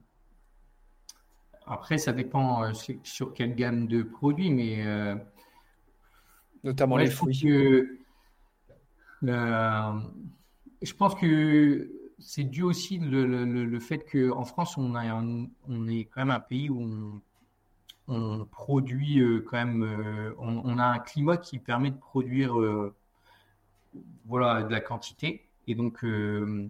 Après, ça dépend euh, sur quelle gamme de produits, mais euh, notamment ouais, les fruits. que je pense que c'est dû aussi le, le, le- le fait qu'en France, on a un- on est quand même un pays où on, on produit euh, quand même, on, on a un climat qui permet de produire euh, voilà, de la quantité. Et donc, euh,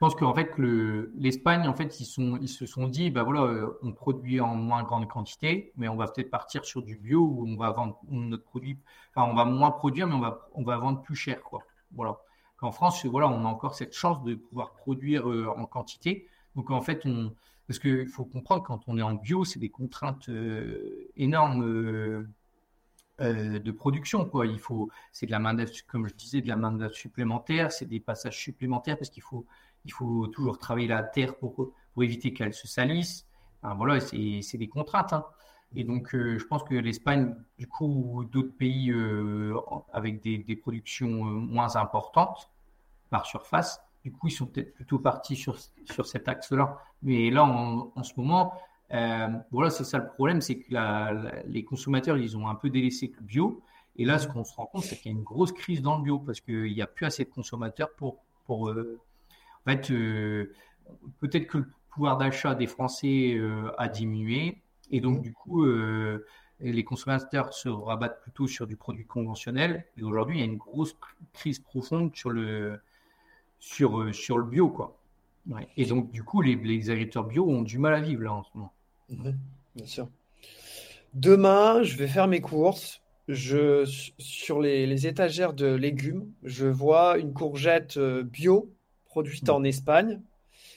pense qu'en fait, le, l'Espagne, en fait, ils se sont dit, bah voilà, euh, on produit en moins grande quantité, mais on va peut-être partir sur du bio où on va vendre notre produit, enfin, on va moins produire, mais on va, on va vendre plus cher, quoi. Voilà. Qu'en France, voilà, on a encore cette chance de pouvoir produire euh, en quantité. Donc, en fait, on, parce qu'il faut comprendre, quand on est en bio, c'est des contraintes euh, énormes. de production, quoi. Il faut, c'est de la main d'œuvre, comme je disais, de la main d'œuvre supplémentaire, c'est des passages supplémentaires parce qu'il faut, il faut toujours travailler la terre pour, éviter qu'elle se salisse. Voilà, c'est, des contraintes. hein. Et donc, euh, je pense que l'Espagne, du coup, ou d'autres pays euh, avec des, productions euh, moins importantes par surface, du coup, ils sont peut-être plutôt partis sur, sur cet axe-là. Mais là, en, ce moment, voilà, c'est ça le problème, c'est que les consommateurs, ils ont un peu délaissé le bio. Et là, ce qu'on se rend compte, c'est qu'il y a une grosse crise dans le bio parce qu'il n'y a plus assez de consommateurs pour, pour en fait, euh, peut-être que le pouvoir d'achat des Français euh, a diminué et donc du coup, euh, les consommateurs se rabattent plutôt sur du produit conventionnel. Et aujourd'hui, il y a une grosse crise profonde sur le sur sur le bio, quoi. Et donc, du coup, les, agriculteurs bio ont du mal à vivre là en ce moment. Mhm, bien sûr. Demain, je vais faire mes courses. Je, sur les, étagères de légumes, je vois une courgette bio produite en Espagne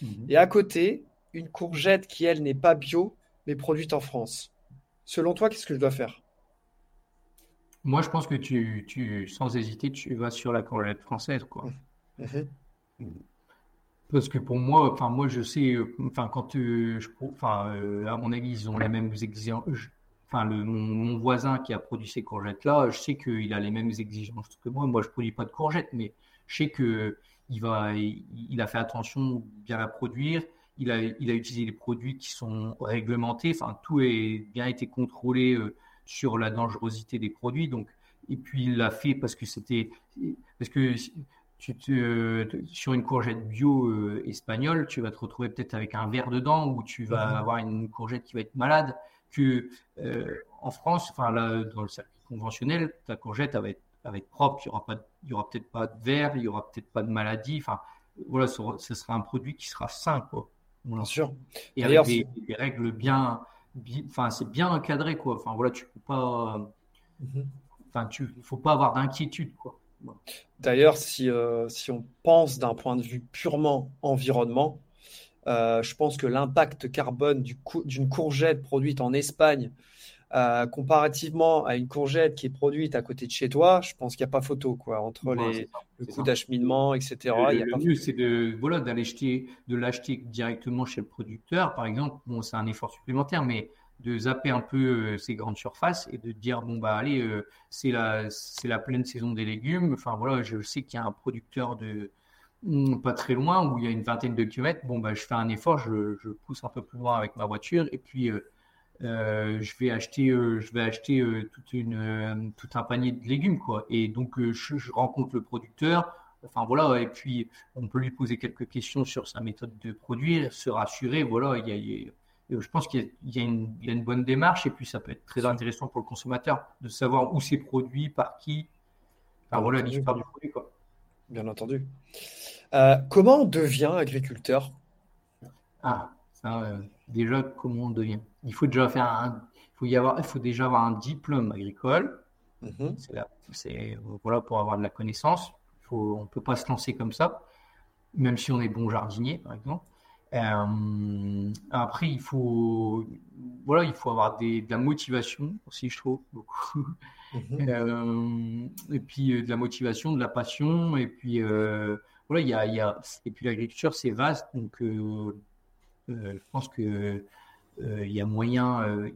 Mhm. et à côté, une courgette qui, elle, n'est pas bio, mais produite en France. Selon toi, qu'est-ce que je dois faire? Moi, je pense que tu, tu, sans hésiter, tu vas sur la courgette française, quoi. Mhm, Parce que pour moi, enfin moi je sais, euh, enfin quand euh, je, enfin euh, à mon avis ils ont les mêmes exigences. Enfin le mon, mon voisin qui a produit ces courgettes là, je sais qu'il a les mêmes exigences que moi. Moi je produis pas de courgettes, mais je sais que il va, il, il a fait attention bien la produire. Il a, il a utilisé des produits qui sont réglementés. Enfin tout est bien été contrôlé euh, sur la dangerosité des produits. Donc et puis il l'a fait parce que c'était parce que tu te, sur une courgette bio euh, espagnole, tu vas te retrouver peut-être avec un verre dedans ou tu vas mhm, avoir une courgette qui va être malade. Que euh, en France, enfin là, dans le circuit conventionnel, ta courgette elle va être, être propre. Il y aura pas, de- il y aura peut-être pas de verre, il y aura peut-être pas de maladie. Enfin, voilà, ce, ce sera un produit qui sera sain, quoi. bien sûr. Et avec D'ailleurs, des, c'est- des règles bien, bi- enfin c'est bien encadré, quoi. Enfin voilà, tu peux pas, mhm. enfin tu, faut pas avoir d'inquiétude, quoi. Voilà. D'ailleurs, si, euh, si on pense d'un point de vue purement environnement, euh, je pense que l'impact carbone du d'une courgette produite en Espagne, euh, comparativement à une courgette qui est produite à côté de chez toi, je pense qu'il n'y a pas photo, quoi, entre les, ça, le coût d'acheminement, etc. Le, Il le- n'y a le pas mieux, c'est de, voilà, d'aller acheter, de l'acheter directement chez le producteur, par exemple. Bon, c'est un effort supplémentaire, mais de zapper un peu euh, ces grandes surfaces et de dire, bon, bah, allez, euh, c'est la, c'est la pleine saison des légumes. Enfin, voilà, je sais qu'il y a un producteur de, hmm, pas très loin, où il y a une vingtaine de kilomètres. Bon, bah, je fais un effort, je, je pousse un peu plus loin avec ma voiture et puis, euh, je vais acheter, euh, je vais acheter euh, toute une, tout un panier de légumes, quoi. Et donc, je, je rencontre le producteur. Enfin voilà, et puis on peut lui poser quelques questions sur sa méthode de produire, se rassurer. Voilà, il y a, il y a- je pense qu'il y a, il y a une, bonne démarche et puis ça peut être très intéressant pour le consommateur de savoir où c'est produit, par qui. Enfin Bien voilà l'histoire du produit quoi. Bien entendu. Comment on devient agriculteur? Ah, ça, déjà comment on devient? Il faut déjà faire un, il faut y avoir, il faut déjà avoir un diplôme agricole. Mhm, C'est là, c'est voilà pour avoir de la connaissance. Faut, on peut pas se lancer comme ça, même si on est bon jardinier par exemple. après, il faut, voilà, il faut avoir des, de la motivation aussi, je trouve, beaucoup. Mhm. et puis de la motivation, de la passion, et puis voilà, il y a, il y a, et puis l'agriculture, c'est vaste, donc je pense que il y a moyen.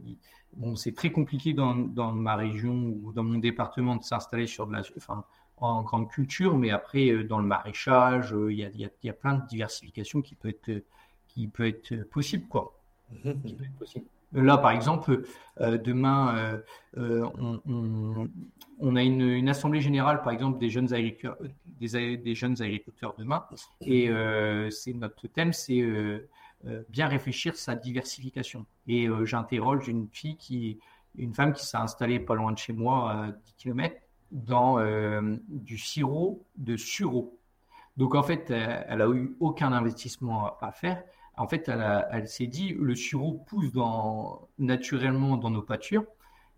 bon, c'est très compliqué dans, dans, ma région ou dans mon département de s'installer sur de la, enfin, en grande culture, mais après, euh, dans le maraîchage, euh, il y, a, y, a, plein de diversification qui peut être, qui peut être possible. Quoi. Là, par exemple, euh, demain, on, a une, assemblée générale, par exemple, des jeunes agriculteurs, des, des jeunes agriculteurs demain, et c'est notre thème, c'est bien réfléchir sa diversification. Et j'interroge une fille qui, une femme qui s'est installée pas loin de chez moi, à 10 km, dans euh, du sirop de sureau. Donc en fait, elle a eu aucun investissement à faire. En fait, elle, elle s'est dit le sureau pousse naturellement dans nos pâtures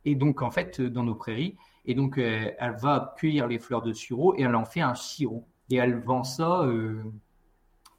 et donc en fait dans nos prairies. Et donc euh, elle va cueillir les fleurs de sureau et elle en fait un sirop. Et elle vend ça, euh,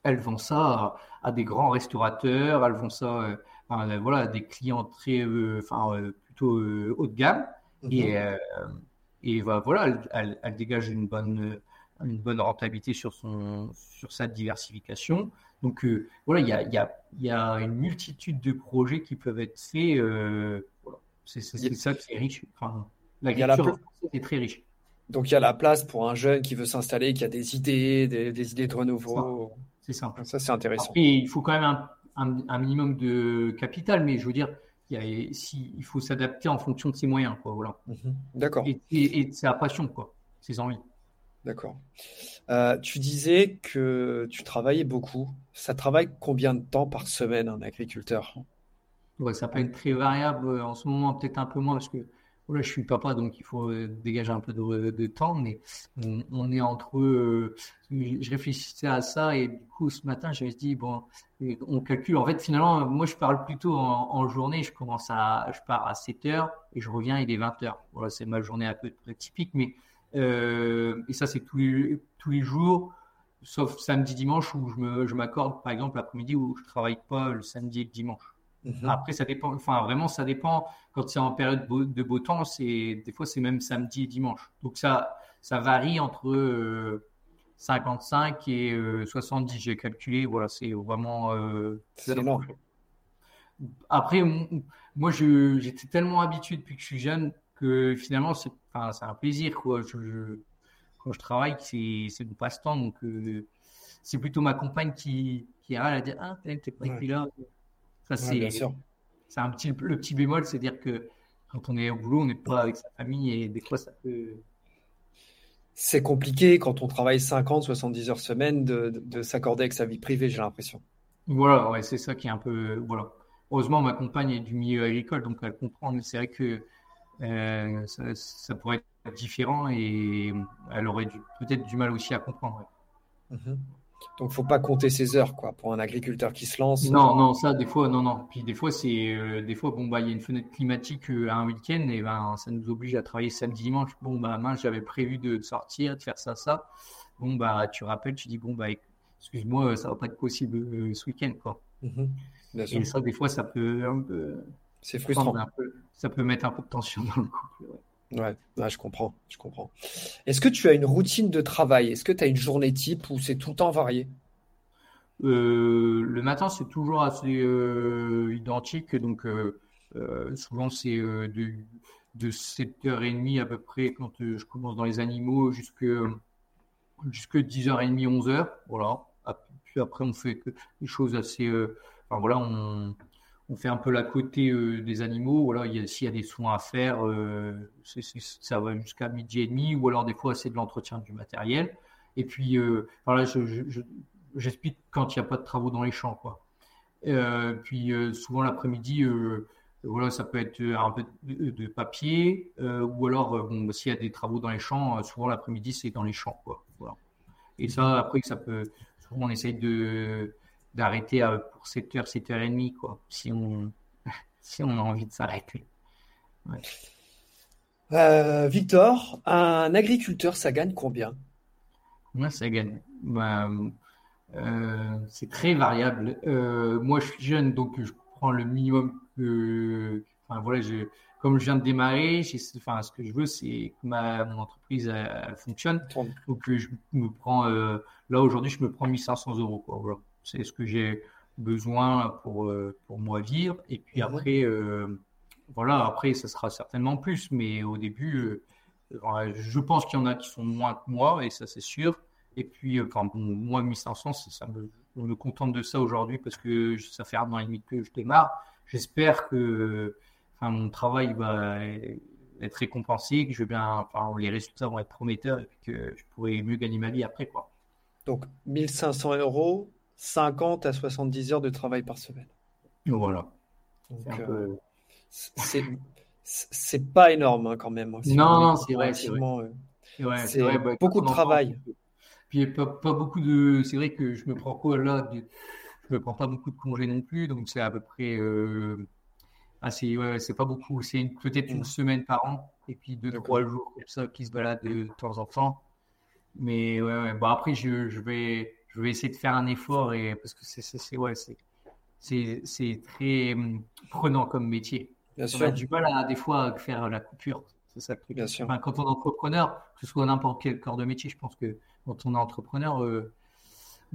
elle vend ça à, des grands restaurateurs. Elle vend ça, à, voilà, des clients très, enfin plutôt haut de gamme. Et mhm. Et voilà, elle, dégage une bonne, une bonne rentabilité sur, son, sur sa diversification. Donc euh, voilà, il y a, y, a, y a, une multitude de projets qui peuvent être faits. Euh, voilà. C'est ça qui est riche. Enfin, l'agriculture est très riche. Donc il y a la place pour un jeune qui veut s'installer, qui a des idées, des, idées de renouveau. C'est simple. Ça, c'est intéressant. Et il faut quand même un, un, un, minimum de capital, mais je veux dire, il, si, il faut s'adapter en fonction de ses moyens. Quoi, voilà. Mhm. D'accord. Et, et, c'est la passion, quoi, ses envies. D'accord. Euh, tu disais que tu travaillais beaucoup. Ça travaille combien de temps par semaine un agriculteur? Ouais, Ça peut être très variable. En ce moment, peut-être un peu moins parce que je suis papa, donc il faut euh, dégager un peu de, temps, mais on, est entre. Euh, je réfléchissais à ça et du coup, ce matin, je suis dit, bon, on calcule. En fait, finalement, moi, je parle plutôt en, journée. Je commence à. Je pars à 7 heures et je reviens, il est 20 heures. Voilà, c'est ma journée un peu typique, mais. Euh, et ça, c'est tous les, tous les jours, sauf samedi, dimanche, où je m'accorde, par exemple, l'après-midi où je travaille pas le samedi et le dimanche. Mhm. Après, ça dépend. Enfin, vraiment, ça dépend. Quand c'est en période de beau temps, c'est des fois c'est même samedi et dimanche. Donc ça, ça varie entre 55 euh, et 70. Euh, J'ai calculé. Voilà, c'est vraiment. Euh, c'est. Après, moi, j'étais tellement habitué depuis que je suis jeune que finalement, c'est enfin, un plaisir. Quoi. Je, quand je travaille, c'est mon passe-temps. Donc, c'est plutôt ma compagne qui, qui a à dire Ah, t'es pas ouais. là c'est un petit, le petit bémol, c'est-à-dire que quand on est au boulot, on n'est pas avec sa famille et des fois ça peut. C'est compliqué quand on travaille 50, 70 heures semaine de, s'accorder avec sa vie privée, j'ai l'impression. Voilà, ouais, c'est ça qui est un peu. Voilà. Heureusement, ma compagne est du milieu agricole, donc elle comprend, mais c'est vrai que euh, ça, pourrait être différent et elle aurait peut-être du mal aussi à comprendre. Mhm. Donc, faut pas compter ses heures, quoi, pour un agriculteur qui se lance. Non, non, ça, des fois, non, non. Puis des fois, c'est, euh, des fois, bon, bah, il y a une fenêtre climatique euh, à un week-end et ben, ça nous oblige à travailler samedi, dimanche. Bon, bah, mince, j'avais prévu de sortir, de faire ça, ça. Bon, bah, tu rappelles, tu dis, bon, bah, excuse-moi, ça va pas être possible euh, ce week-end, quoi. Mhm. et ça, des fois, ça peut un peu. C'est frustrant. ça peut mettre un peu de tension dans le couple. Ouais. Ouais, je comprends, je comprends. Est-ce que tu as une routine de travail? Est-ce que tu as une journée type ou c'est tout le temps varié? Euh, Le matin, c'est toujours assez euh, identique. Donc, euh, souvent, c'est de, de 7h30 à peu près quand je commence dans les animaux jusque, jusque 10h30, 11h. Voilà. Puis après, on fait des choses assez. enfin, voilà, on on fait un peu la côté euh, des animaux. Voilà, s'il y a des soins à faire, euh, ça va jusqu'à midi et demi, ou alors des fois c'est de l'entretien du matériel. Et puis, euh, voilà, j'explique quand il n'y a pas de travaux dans les champs, puis souvent l'après-midi, voilà, ça peut être un peu de, papier, ou alors s'il y a des travaux dans les champs, souvent l'après-midi c'est dans les champs. Et ça, après, ça peut, souvent on essaye de d'arrêter pour 7h, 7h30, quoi, si on, si on a envie de s'arrêter. Euh, Victor, un agriculteur, ça gagne combien? Moi, ça gagne. Ben, c'est très variable. moi, je suis jeune, donc je prends le minimum que. Enfin, voilà, je, comme je viens de démarrer, enfin, ce que je veux, c'est que ma, mon entreprise elle, fonctionne. Donc, je me prends, euh, là aujourd'hui, je me prends 1500 euros. Quoi, voilà. C'est ce que j'ai besoin pour, euh, pour moi vivre. Et puis mhm. après, euh, voilà, après, ça sera certainement plus. Mais au début, je pense qu'il y en a qui sont moins que moi, et ça, c'est sûr. Et puis, enfin, bon, moi, 1500, ça me, je me contente de ça aujourd'hui parce que ça fait un an et demi que je démarre. J'espère que mon travail va être récompensé, que je vais bien, enfin, les résultats vont être prometteurs et que je pourrai mieux gagner ma vie après. Quoi. Donc 1500 euros, 50 à 70 heures de travail par semaine. Voilà. C'est pas énorme hein, quand même. Hein, non, non, c'est vrai. C'est vrai. Bah, beaucoup de travail. Puis pas, pas, beaucoup de. C'est vrai que je me prends quoi là Je me prends pas beaucoup de congés non plus, donc c'est à peu près. Euh, ah, c'est ouais, pas beaucoup. C'est peut-être une mm. semaine par an et puis deux, trois jours comme ça qui se baladent de temps en temps. Mais ouais, ouais. Bon, après, je, je, vais, je vais essayer de faire un effort et, parce que c'est ouais, c'est très hum, prenant comme métier. Bien on a du mal à des fois faire la coupure. C'est ça le truc. Bien sûr. quand on est entrepreneur, que ce soit n'importe quel corps de métier, je pense que quand on est entrepreneur, euh,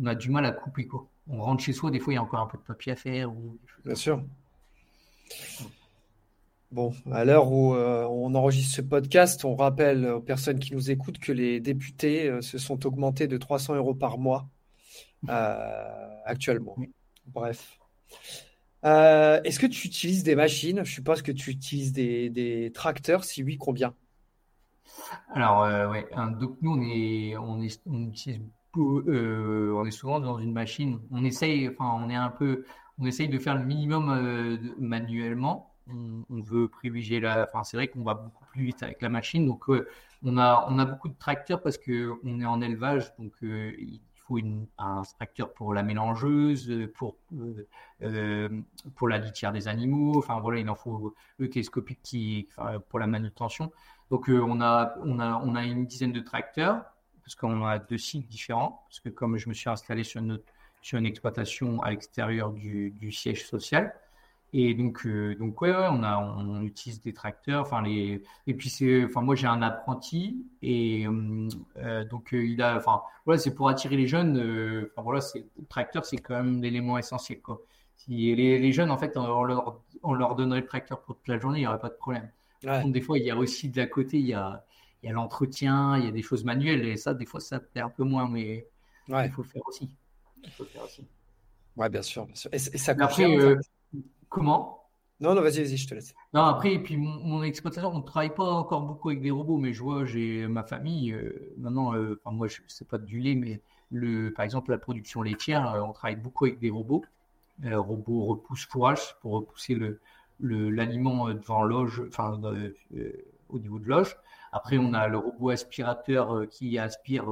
on a du mal à couper. Quoi. On rentre chez soi, des fois, il y a encore un peu de papier à faire. Ou Bien sûr. Bon, à l'heure où euh, on enregistre ce podcast, on rappelle aux personnes qui nous écoutent que les députés euh, se sont augmentés de 300 euros par mois actuellement. Bref. Est-ce que tu utilises des machines? Je suppose que tu utilises des, tracteurs. Si oui, combien? Alors, ouais. Donc nous, on est, on est, on utilise, on est souvent dans une machine. On essaye, enfin, on est un peu, on essaye de faire le minimum manuellement on, veut privilégier la. Enfin, c'est vrai qu'on va beaucoup plus vite avec la machine. Donc, euh, on, a, on a beaucoup de tracteurs parce qu'on est en élevage. Donc, euh, il un tracteur pour la mélangeuse, pour, euh, pour la litière des animaux. Enfin, voilà, il en faut le télescopique qui, pour la manutention. Donc, on, a, on, a, on a une dizaine de tracteurs parce qu'on a deux sites différents. Parce que comme je me suis installé sur une, sur une exploitation à l'extérieur du siège social, et donc, euh, donc ouais, on, a, on, utilise des tracteurs. Enfin, les, et puis, c'est, enfin, moi, j'ai un apprenti et euh, euh, donc il a, enfin, voilà, c'est pour attirer les jeunes. enfin, voilà, c'est, le tracteur, c'est quand même l'élément essentiel, quoi. Si les, les, jeunes, en fait, on leur, on leur donnerait le tracteur pour toute la journée, il n'y aurait pas de problème. Donc, des fois, il y a aussi de la côté, il y a, il y a l'entretien, il y a des choses manuelles et ça, des fois, ça plaît un peu moins, mais il faut le faire aussi. Il faut le faire aussi. Ouais, bien sûr, bien sûr. Et, ça Après, Comment? Non, non, vas-y, vas-y, je te laisse. Non, après, et puis mon, exploitation, on ne travaille pas encore beaucoup avec des robots, mais je vois, j'ai ma famille, euh, maintenant, euh, enfin, moi, je sais pas du lait, mais le, par exemple, la production laitière, euh, on travaille beaucoup avec des robots. robots repousse fourrage pour repousser le, l'aliment devant loge, enfin, au niveau de loge. Après, on a le robot aspirateur qui aspire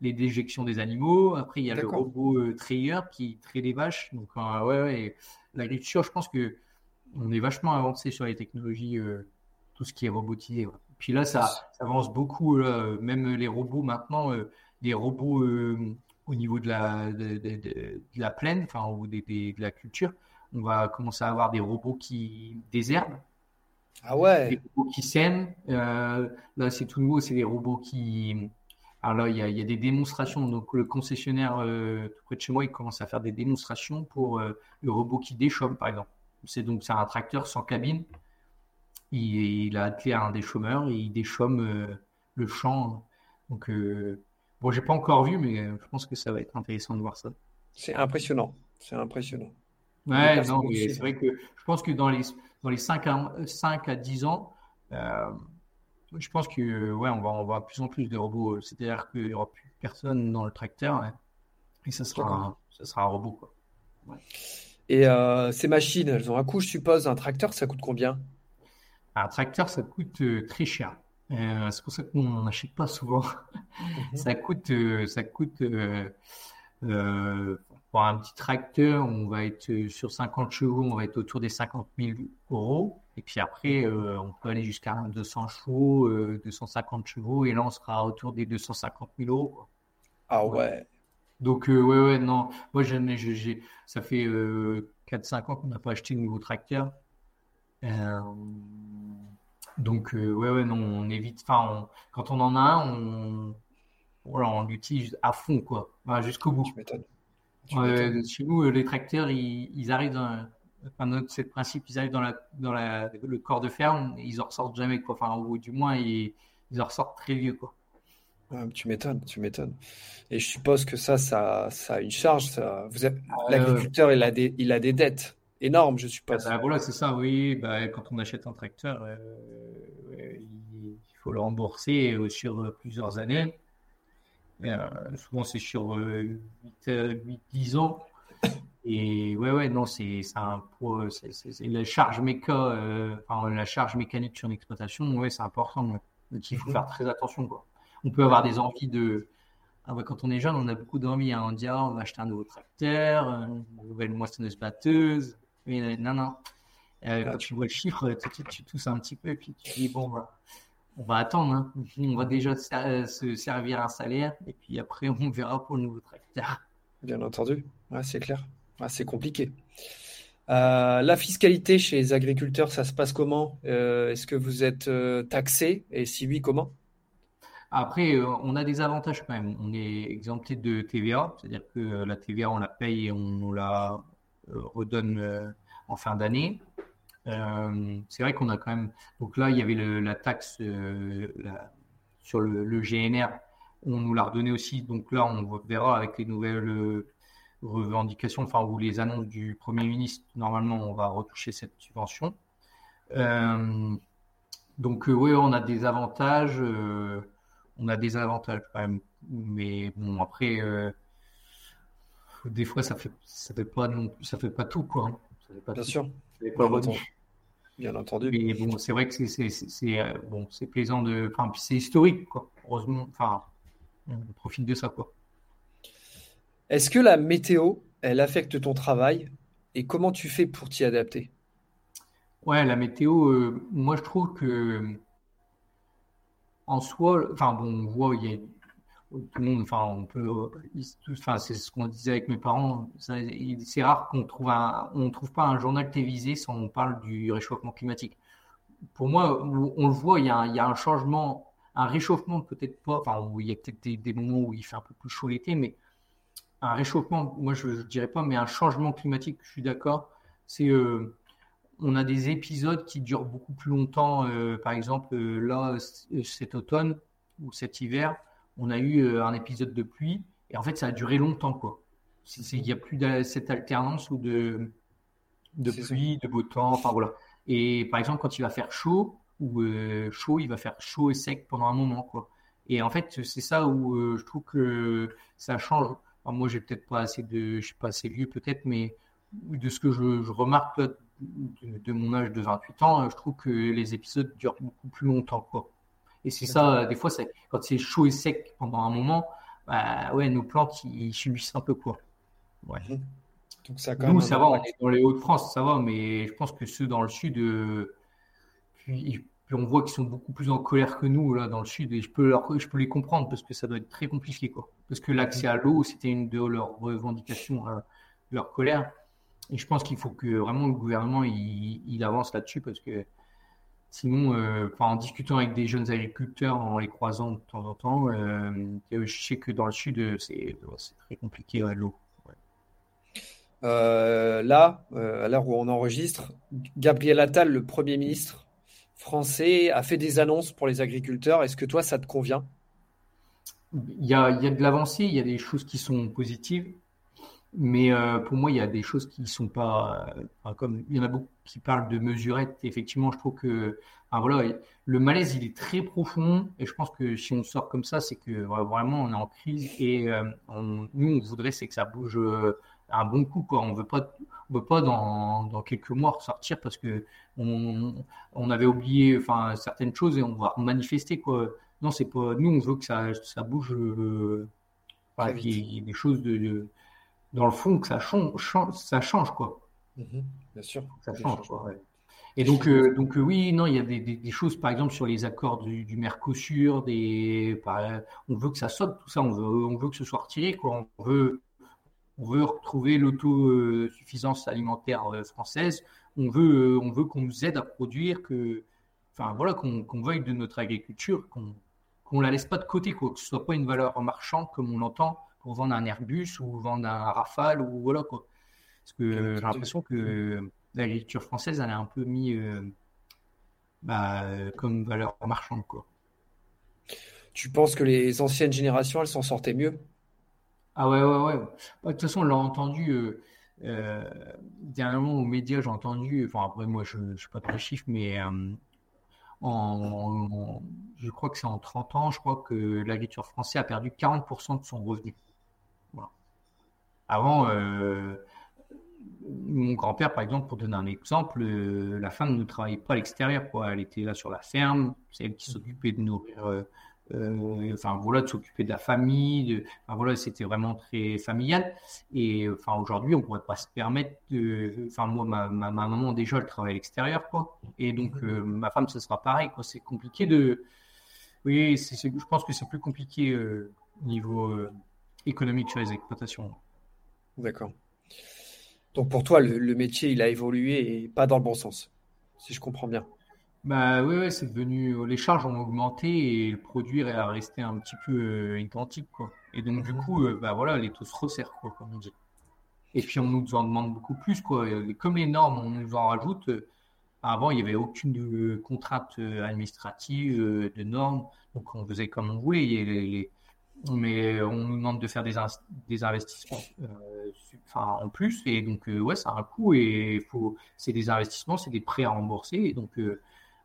les déjections des animaux. Après, il y a le robot trayeur qui traite les vaches. Donc, ouais, ouais l'agriculture, je pense que on est vachement avancé sur les technologies, euh, tout ce qui est robotisé. Puis là, ça, avance beaucoup, même les robots maintenant, euh, des robots euh, au niveau de la, de, la plaine, enfin, ou de la culture. On va commencer à avoir des robots qui désherbent. Ah ouais. Des robots qui sèment. là, c'est tout nouveau, c'est des robots qui. Alors là, il y, a, il y a des démonstrations. Donc, le concessionnaire tout près de chez moi, il commence à faire des démonstrations pour le robot qui déchaume, par exemple. C'est donc c'est un tracteur sans cabine. Il, a attelé à un déchômeur et il déchaume euh, le champ. Donc, euh, bon, j'ai pas encore vu, mais je pense que ça va être intéressant de voir ça. C'est impressionnant. C'est impressionnant. Ouais, non, c'est vrai que je pense que dans les, dans les 5 à, 5 à 10 ans, euh, je pense que ouais, on va avoir plus en plus de robots. C'est-à-dire qu'il n'y aura plus personne dans le tracteur et ça sera, un, ça sera un robot. Quoi. Ouais. Et euh, ces machines, elles ont un coût, je suppose. Un tracteur, ça coûte combien? Un tracteur, ça coûte euh, très cher. Euh, c'est pour ça qu'on n'en achète pas souvent. Mhm. ça coûte, ça coûte pour un petit tracteur, on va être sur 50 chevaux, on va être autour des 50 000 euros. Et puis après, on peut aller jusqu'à 200 chevaux, 250 chevaux, et là, on sera autour des 250 000 euros. Ah ouais. Donc, ouais, ouais, non. Moi, j'ai, ça fait 4-5 ans qu'on n'a pas acheté de nouveau tracteur. donc, ouais, ouais, non, on évite. Enfin, quand on en a un, on, voilà, on l'utilise à fond, quoi. jusqu'au bout. Tu chez nous, les tracteurs, ils, arrivent dans. Enfin, notre principe, ils arrivent dans, la, dans la, le corps de ferme, ils en ressortent jamais, quoi. Enfin, ou du moins, ils, ils en ressortent très vieux, quoi. tu m'étonnes, tu m'étonnes. Et je suppose que ça, ça, ça a une charge. Ça... Vous êtes... Euh, L'agriculteur, il a des, il a des dettes énormes, je suppose. Bah, voilà, c'est ça. Oui, bah, quand on achète un tracteur, euh, il faut le rembourser sur plusieurs années. Euh, souvent, c'est sur 8-10 euh, ans. Et ouais, ouais, non, c'est un c'est la charge méca, euh, enfin, la charge mécanique sur l'exploitation, ouais, c'est important. Donc, il faut mhm. faire très attention, quoi. On peut avoir des envies de. Ah quand on est jeune, on a beaucoup d'envie. Hein. On dit, ah, on va acheter un nouveau tracteur, une nouvelle moissonneuse batteuse. Mais non, non. quand tu vois le chiffre, tu, tu tousses un petit peu et puis tu dis, bon, voilà on va attendre. Hein. On va déjà se servir un salaire et puis après, on verra pour le nouveau tracteur. Bien entendu, c'est clair. c'est compliqué. Euh, la fiscalité chez les agriculteurs, ça se passe comment? Euh, Est-ce que vous êtes euh, taxé? Et si oui, comment? Après, on a des avantages quand même. On est exempté de TVA, c'est-à-dire que la TVA, on la paye et on nous la redonne en fin d'année. Euh, c'est vrai qu'on a quand même. Donc là, il y avait la taxe euh, sur le, GNR. On nous l'a redonné aussi. Donc là, on verra avec les nouvelles euh, revendications, enfin, ou les annonces du Premier ministre. Normalement, on va retoucher cette subvention. donc, oui, on a des avantages. on a des avantages quand même. Mais bon, après, des fois, ça fait, ça fait pas ça fait pas tout, quoi. Ça fait pas Bien sûr. Bien entendu. Mais bon, c'est vrai que c'est euh, bon, c'est plaisant de. Enfin, c'est historique, quoi. Heureusement, enfin, on profite de ça, quoi. Est-ce que la météo, elle affecte ton travail et comment tu fais pour t'y adapter? Ouais, la météo, euh, moi je trouve que en soi, enfin bon, on voit, il y a tout le monde, enfin, on peut, enfin, c'est ce qu'on disait avec mes parents. C'est rare qu'on trouve un, on trouve pas un journal télévisé sans on parle du réchauffement climatique. Pour moi, on le voit, il y a un, il y a un changement, un réchauffement peut-être pas, enfin, il y a peut-être des, moments où il fait un peu plus chaud l'été, mais un réchauffement, moi je, ne dirais pas, mais un changement climatique, je suis d'accord. C'est, euh, on a des épisodes qui durent beaucoup plus longtemps. Euh, par exemple, euh, là, cet automne ou cet hiver on a eu euh, un épisode de pluie et en fait ça a duré longtemps quoi. Il n'y a plus de, cette alternance ou de, de pluie, de beau temps, enfin voilà. Et par exemple quand il va faire chaud ou euh, chaud, il va faire chaud et sec pendant un moment quoi. Et en fait c'est ça où euh, je trouve que ça change. moi j'ai peut-être pas assez de, je suis pas assez vieux peut-être, mais de ce que je, remarque de, de, mon âge de 28 ans, je trouve que les épisodes durent beaucoup plus longtemps quoi. Et c'est ça, des fois, quand c'est chaud et sec pendant un moment, bah, ouais, nos plantes, ils subissent un peu quoi. Ouais. Mhm. Donc ça, quand Nous, ça va, on est dans les Hauts-de-France, ça va, mais je pense que ceux dans le sud, euh, puis, on voit qu'ils sont beaucoup plus en colère que nous là dans le sud, et je peux, leur, je peux les comprendre parce que ça doit être très compliqué quoi. Parce que l'accès à l'eau, c'était une de leurs revendications, euh, leur colère. Et je pense qu'il faut que vraiment le gouvernement il, il avance là-dessus parce que Sinon, euh, en discutant avec des jeunes agriculteurs, en les croisant de temps en temps, euh, je sais que dans le sud, euh, c'est très compliqué l'eau. là, à l'heure où on enregistre, Gabriel Attal, le Premier ministre français, a fait des annonces pour les agriculteurs. Est-ce que toi, ça te convient? Il y, a, il y a de l'avancée, il y a des choses qui sont positives. Mais euh, pour moi, il y a des choses qui ne sont pas. Euh, comme il y en a beaucoup qui parlent de mesurettes. Effectivement, je trouve que voilà, le malaise, il est très profond. Et je pense que si on sort comme ça, c'est que vraiment, on est en crise. Et euh, nous, on voudrait, c'est que ça bouge un bon coup. Quoi. On veut pas, on veut pas dans, dans quelques mois ressortir parce que on, on avait oublié enfin, certaines choses et on va manifester. Quoi. Non, c'est pas. Nous, on veut que ça, ça bouge. Voilà, qu'il y, ait des choses de dans le fond, que ça change, ça change quoi. Mhm, bien sûr. Ça change, quoi. Et donc, euh, donc oui, non, il y a des, choses, par exemple, sur les accords du, Mercosur, des, on veut que ça saute, tout ça, on veut, on veut que ce soit retiré, quoi. On veut, on veut retrouver l'autosuffisance alimentaire française. On veut, on veut qu'on nous aide à produire, que, enfin voilà, qu'on veuille de notre agriculture, qu'on qu'on la laisse pas de côté, quoi, que ce soit pas une valeur marchande comme on l'entend pour vendre un Airbus ou vendre un Rafale ou voilà quoi. Parce que j'ai l'impression que l'agriculture française, elle est un peu mis euh, bah, comme valeur marchande quoi. Tu penses que les anciennes générations, elles s'en sortaient mieux? Ah ouais, ouais, ouais. Bah, de toute façon, on l'a entendu. Euh, euh, dernièrement aux médias, j'ai entendu, enfin après moi je ne sais pas très chiffre, mais en, je crois que c'est en 30 ans, je crois que l'agriculture française a perdu 40% de son revenu. Avant, euh, mon grand-père, par exemple, pour donner un exemple, euh, la femme ne travaillait pas à l'extérieur. Elle était là sur la ferme, c'est elle qui s'occupait de nourrir euh, euh, enfin voilà, de s'occuper de la famille. enfin voilà, c'était vraiment très familial. Et enfin aujourd'hui, on pourrait pas se permettre de. Enfin moi, ma, ma, maman déjà, elle travaille à l'extérieur, quoi. Et donc euh, ma femme, ce sera pareil, quoi. C'est compliqué de. Oui, je pense que c'est plus compliqué au niveau économique sur les exploitations. D'accord. Donc pour toi, le, métier, il a évolué et pas dans le bon sens, si je comprends bien. Bah oui, ouais, c'est devenu. Les charges ont augmenté et le produit est resté un petit peu euh, identique, quoi. Et donc, du coup, euh, bah voilà, les taux se resserrent, quoi, comme on dit. Et puis, on nous en demande beaucoup plus, quoi. Comme les normes, on nous en rajoute. Euh, avant, il n'y avait aucune contrainte administrative, de normes. Donc, on faisait comme on voulait. Mais on nous demande de faire des, investissements enfin, en plus. Et donc, ouais, ça a un coût et faut, c'est des investissements, c'est des prêts à rembourser. Et donc,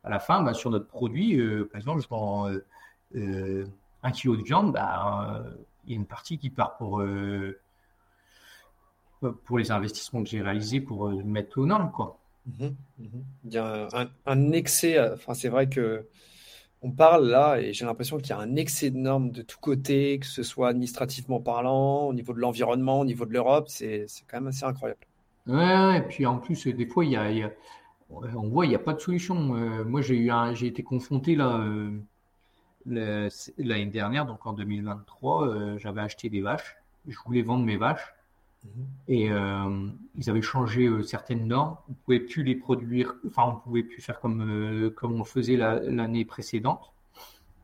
à la fin, bah, sur notre produit, euh, par exemple, je prends euh, euh, un kilo de viande, bah, il y a une partie qui part pour, pour les investissements que j'ai réalisés pour mettre aux normes. Quoi. Mmh mmh il y a un, excès, enfin, c'est vrai que on parle là et j'ai l'impression qu'il y a un excès de normes de tous côtés, que ce soit administrativement parlant, au niveau de l'environnement, au niveau de l'Europe, c'est quand même assez incroyable. Ouais, et puis en plus, des fois, il y a, on voit, il n'y a pas de solution. Euh, moi, j'ai j'ai été confronté là euh, l'année dernière, donc en 2023, euh, j'avais acheté des vaches. Je voulais vendre mes vaches mhm. et ils avaient changé certaines normes. On pouvait plus les produire, enfin, on pouvait plus faire comme comme on faisait l'année précédente.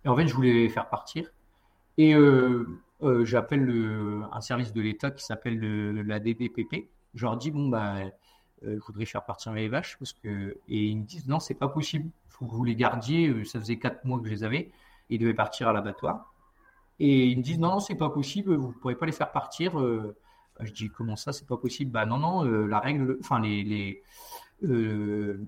Et en fait, je voulais les faire partir. Et j'appelle un service de l'État qui s'appelle la DDPP. Je leur dis bon bah euh, je voudrais faire partir mes vaches parce que et ils me disent non c'est pas possible il faut que vous les gardiez euh, ça faisait quatre mois que je les avais ils devaient partir à l'abattoir et ils me disent non non c'est pas possible vous pourrez pas les faire partir euh, je dis comment ça c'est pas possible? Bah non non la règle enfin les les,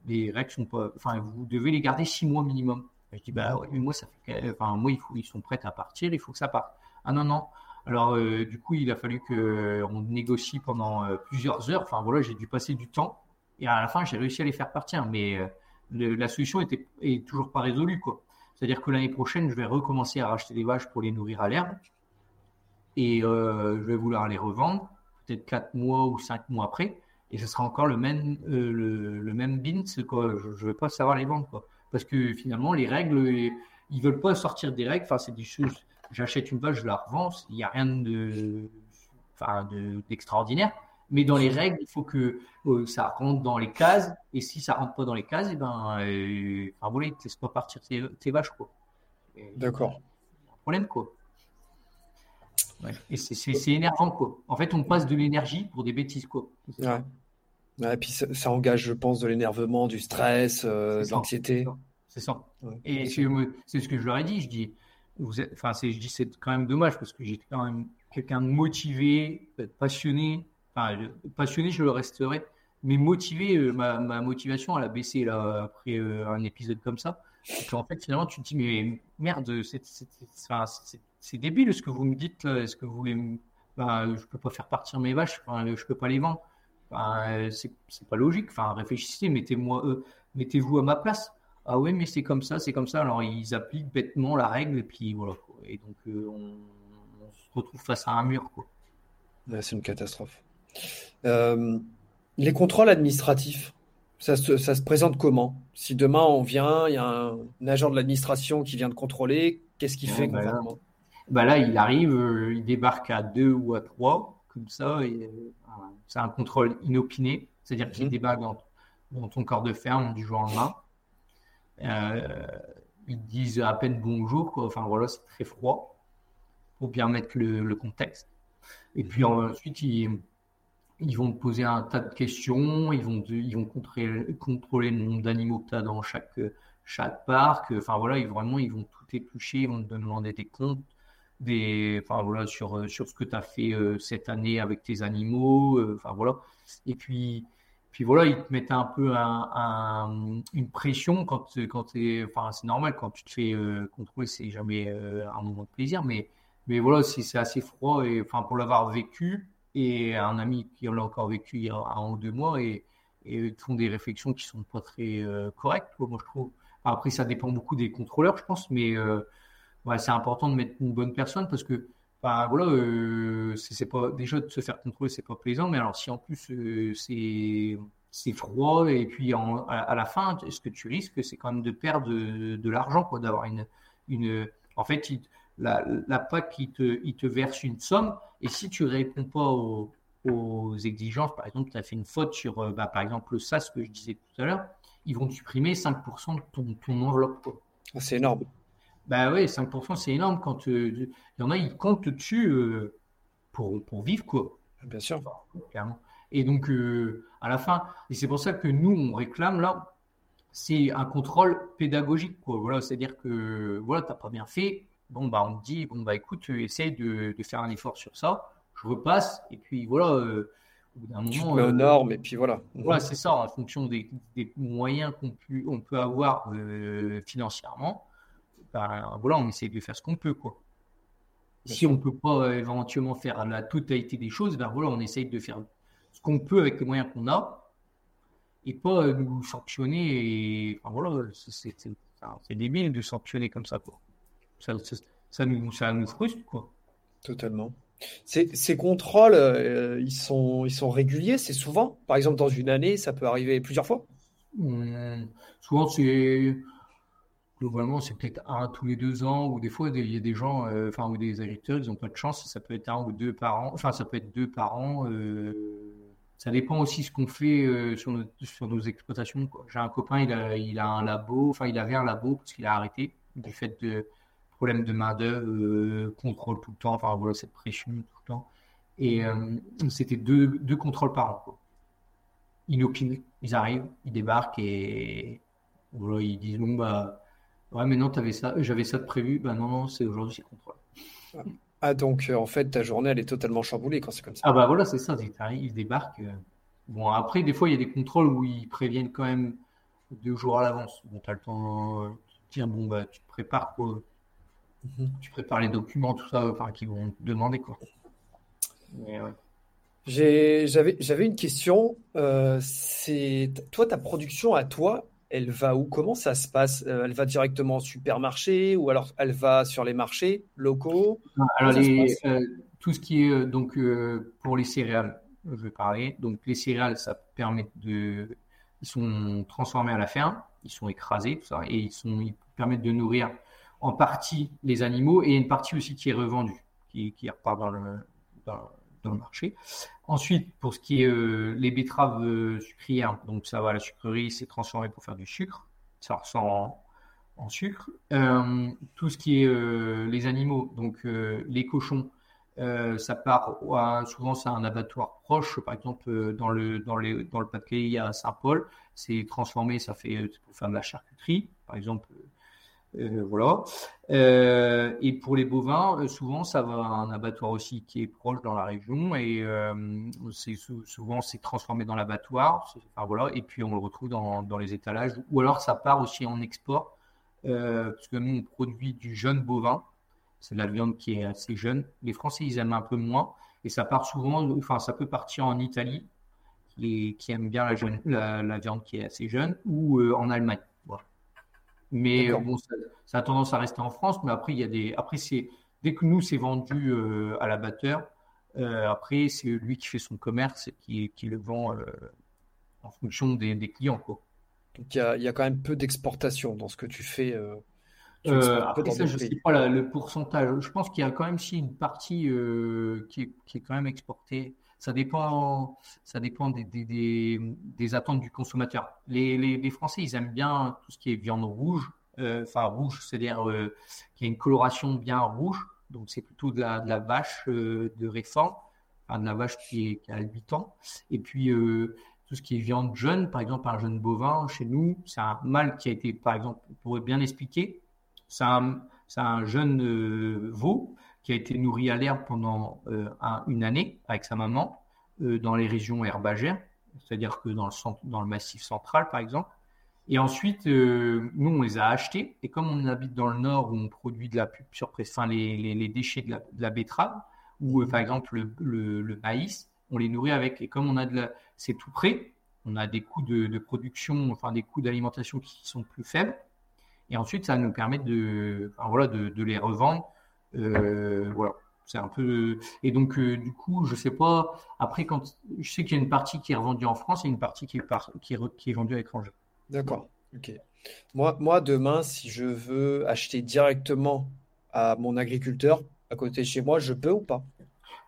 les règles sont pas enfin vous devez les garder six mois minimum je dis bah ouais, mais moi ça fait enfin moi ils sont prêts à partir il faut que ça parte ah non non alors, euh, du coup, il a fallu qu'on euh, négocie pendant euh, plusieurs heures. Enfin, voilà, j'ai dû passer du temps. Et à la fin, j'ai réussi à les faire partir. Mais la solution était est toujours pas résolue, quoi. C'est-à-dire que l'année prochaine, je vais recommencer à racheter des vaches pour les nourrir à l'herbe. Et je vais vouloir les revendre, peut-être 4 mois ou 5 mois après. Et ce sera encore le même, le, même bins, quoi. Je ne vais pas savoir les vendre, quoi. Parce que finalement, les règles, ils veulent pas sortir des règles. Enfin, c'est des choses j'achète une vache, je la revends, il n'y a rien de, enfin, d'extraordinaire. mais dans les règles, il faut que euh, ça rentre dans les cases. Et si ça rentre pas dans les cases, et eh ben, euh, enfin, laisse pas partir tes, vaches, quoi. D'accord. Problème, quoi. Et c'est énervant, quoi. En fait, on passe de l'énergie pour des bêtises, quoi. Ouais. et puis ça, engage, je pense, de l'énervement, du stress, euh, de l'anxiété. C'est ça. Et c'est ce que je leur ai dit. Je dis, vous êtes, enfin, je dis c'est quand même dommage parce que j'étais quand même quelqu'un de motivé, passionné. Enfin, passionné, je le resterai, mais motivé, euh, ma, ma, motivation, elle a baissé là après euh, un épisode comme ça. Et en fait, finalement, tu te dis, mais merde, c'est débile ce que vous me dites. Est-ce que vous voulez. Ben, je peux pas faire partir mes vaches, enfin, je peux pas les vendre. Enfin, c'est pas logique. Enfin, réfléchissez, mettez-moi, euh, mettez-vous à ma place ah oui, mais c'est comme ça, c'est comme ça. Alors ils appliquent bêtement la règle et puis voilà. Et donc euh, on, se retrouve face à un mur. C'est une catastrophe. Euh, les contrôles administratifs, Ça se, ça se présente comment? Si demain on vient, il y a un, un agent de l'administration qui vient de contrôler, qu'est-ce qu'il fait concrètement? Bah là, il arrive, euh, il débarque à deux ou à trois, comme ça, et euh, c'est un contrôle inopiné, c'est-à-dire qu'il Mhm. débarque dans, dans ton corps de ferme du jour au lendemain. Euh, ils disent à peine bonjour, quoi. Enfin voilà, c'est très froid pour bien mettre le, le contexte. Et puis ensuite, ils, ils vont te poser un tas de questions, ils vont, ils vont contrôler, contrôler le nombre d'animaux que tu as dans chaque, chaque parc. Enfin voilà, ils, vraiment, ils vont tout éplucher, ils vont te demander des comptes, des, enfin voilà, sur, euh, sur ce que tu as fait euh, cette année avec tes animaux. euh, Enfin voilà. Et puis, puis voilà, ils te mettent un peu un, un- une pression quand, quand t'es, enfin c'est normal, quand tu te fais contrôler, c'est jamais un moment de plaisir, mais, mais voilà, c'est assez froid, et enfin pour l'avoir vécu, et un ami qui l'a encore vécu il y a un ou deux mois, et, et font des réflexions qui sont pas très correctes, moi je trouve. Après, ça dépend beaucoup des contrôleurs, je pense, mais euh, c'est important de mettre une bonne personne parce que, voilà, euh, pas déjà de se faire contrôler, c'est pas plaisant, mais alors si en plus euh, c'est froid et puis à, la fin, ce que tu risques, c'est quand même de perdre de, de l'argent, d'avoir une une. En fait, la, la PAC, il te, il te verse une somme et si tu réponds pas aux, exigences, par exemple, tu as fait une faute sur, euh, bah, par exemple, le SAS que je disais tout à l'heure, ils vont supprimer 5% de ton, ton enveloppe. Ah, c'est énorme. Bah ouais, 5% c'est énorme quand euh, il y en a, ils comptent dessus euh, pour, pour vivre, quoi, Bien sûr. clairement. Et donc, euh, à la fin, et c'est pour ça que nous, on réclame là, c'est un contrôle pédagogique, quoi. Voilà, c'est-à-dire que, voilà, t'as pas bien fait, bon, bah, on te dit, bon, bah, écoute, essaye de, de faire un effort sur ça, je repasse, et puis voilà, euh, au bout d'un moment, mets aux euh, normes et puis voilà. voilà, c'est ça, en fonction des, des moyens qu'on peut, on peut avoir euh, financièrement, ben, voilà, on essaie de faire ce qu'on peut, quoi. Si on peut pas euh, éventuellement faire la totalité des choses, ben voilà, on essaye de faire ce qu'on peut avec les moyens qu'on a et pas euh, nous sanctionner. Et, enfin, voilà, c'est débile de sanctionner comme ça, quoi. Ça, ça, ça nous, ça nous frustre, quoi. Totalement. Ces, ces contrôles, euh, ils sont, ils sont réguliers, c'est souvent? Par exemple, dans une année, ça peut arriver plusieurs fois? Hum, souvent, c'est globalement, c'est peut-être un tous les deux ans, ou des fois, il y a des gens, euh, enfin, ou des agriculteurs, ils n'ont pas de chance, ça peut être un ou deux par an, enfin, ça peut être deux par an. euh, ça dépend aussi ce qu'on fait euh, sur nos, sur nos exploitations. J'ai un copain, il a, il a un labo, enfin, il avait un labo parce qu'il a arrêté du fait de problèmes de main-d'œuvre, contrôle tout le temps, enfin, voilà, cette pression tout le temps. Et c'était deux, deux contrôles par an, quoi inopinés. Ils arrivent, ils débarquent et ils disent bon bah ouais mais non t'avais ça, j'avais ça de prévu, bah non non c'est aujourd'hui c'est contrôle. Ah, donc, euh, en fait, ta journée, elle est totalement chamboulée quand c'est comme ça. Ah bah voilà c'est ça, ils débarquent. euh. Bon après des fois il y a des contrôles où ils préviennent quand même deux jours à l'avance. Bon t'as le temps euh, de dire bon bah tu te prépares quoi, Mhm. tu prépares les documents tout ça, enfin qu'ils vont te demander quoi. Mais ouais. J'ai, j'avais, j'avais une question. Euh, c'est, toi, ta production à toi, elle va où? Comment ça se passe? Euh, elle va directement au supermarché ou alors elle va sur les marchés locaux? Comment Alors les, euh, tout ce qui est euh, donc euh, pour les céréales, je vais parler. Donc les céréales, ça permet de, ils sont transformés à la ferme, ils sont écrasés, tout ça, et ils sont, ils permettent de nourrir en partie les animaux et une partie aussi qui est revendue, qui, qui repart dans le, dans, le marché. Ensuite, pour ce qui est euh, les betteraves euh, sucrières, donc ça va à la sucrerie, c'est transformé pour faire du sucre, ça ressort en, sucre. Euh, tout ce qui est les animaux, donc les cochons, ça part à- souvent c'est un abattoir proche, par exemple dans le dans les dans le Pas-de-Calais a Saint-Paul, c'est transformé, ça fait de la charcuterie, par exemple. Euh, voilà. Euh, et pour les bovins, euh, souvent ça va à un abattoir aussi qui est proche dans la région et souvent c'est transformé dans l'abattoir. Et puis on le retrouve dans les étalages ou alors ça part aussi en export parce que nous on produit du jeune bovin. C'est de la viande qui est assez jeune. Les Français, ils aiment un peu moins. Et ça part souvent, enfin, ça peut partir en Italie, qui, aime bien la, viande qui est assez jeune, ou en Allemagne. Mais euh, bon, ça, ça a tendance à rester en France. Mais après, il y a des, après, c'est, dès que nous, c'est vendu euh, à l'abatteur, euh, après, c'est lui qui fait son commerce, et qui, qui le vend euh, en fonction des, clients. Quoi. Donc il y a, y a, quand même peu d'exportation dans ce que tu fais. Après ça, je ne sais pas le pourcentage. Je pense qu'il y a quand même si une partie qui est, qui, est, quand même exportée. Ça dépend, ça dépend des, attentes du consommateur. Les, Français, ils aiment bien tout ce qui est viande rouge. Enfin, rouge, c'est-à-dire qu'il y a une coloration bien rouge. Donc, c'est plutôt de la, vache de réforme de la vache qui, a 8 ans. Et puis, euh, tout ce qui est viande jeune, par exemple, un jeune bovin, chez nous, c'est un mâle qui a été, par exemple, pour bien expliquer, c'est un, un, jeune euh, veau qui a été nourri à l'herbe pendant euh, une année avec sa maman dans les régions herbagères, c'est-à-dire que dans le, dans le massif central, par exemple. Et ensuite, nous, on les a achetés. Et comme on habite dans le nord où on produit de la pub sur enfin, les, les, déchets de la, de betterave, ou euh, par exemple le, maïs, on les nourrit avec. Et comme on a de la, c'est tout prêt, on a des coûts de, production, enfin des coûts d'alimentation qui sont plus faibles. Et ensuite, ça nous permet de, voilà, de, les revendre. Euh, voilà, c'est un peu. Et donc, euh, du coup, je sais pas. Après, quand je sais qu'il y a une partie qui est revendue en France et une partie qui est, qui est, qui est vendue à l'étranger. D'accord. Ok. Moi, moi, demain, si je veux acheter directement à mon agriculteur, à côté de chez moi, je peux ou pas?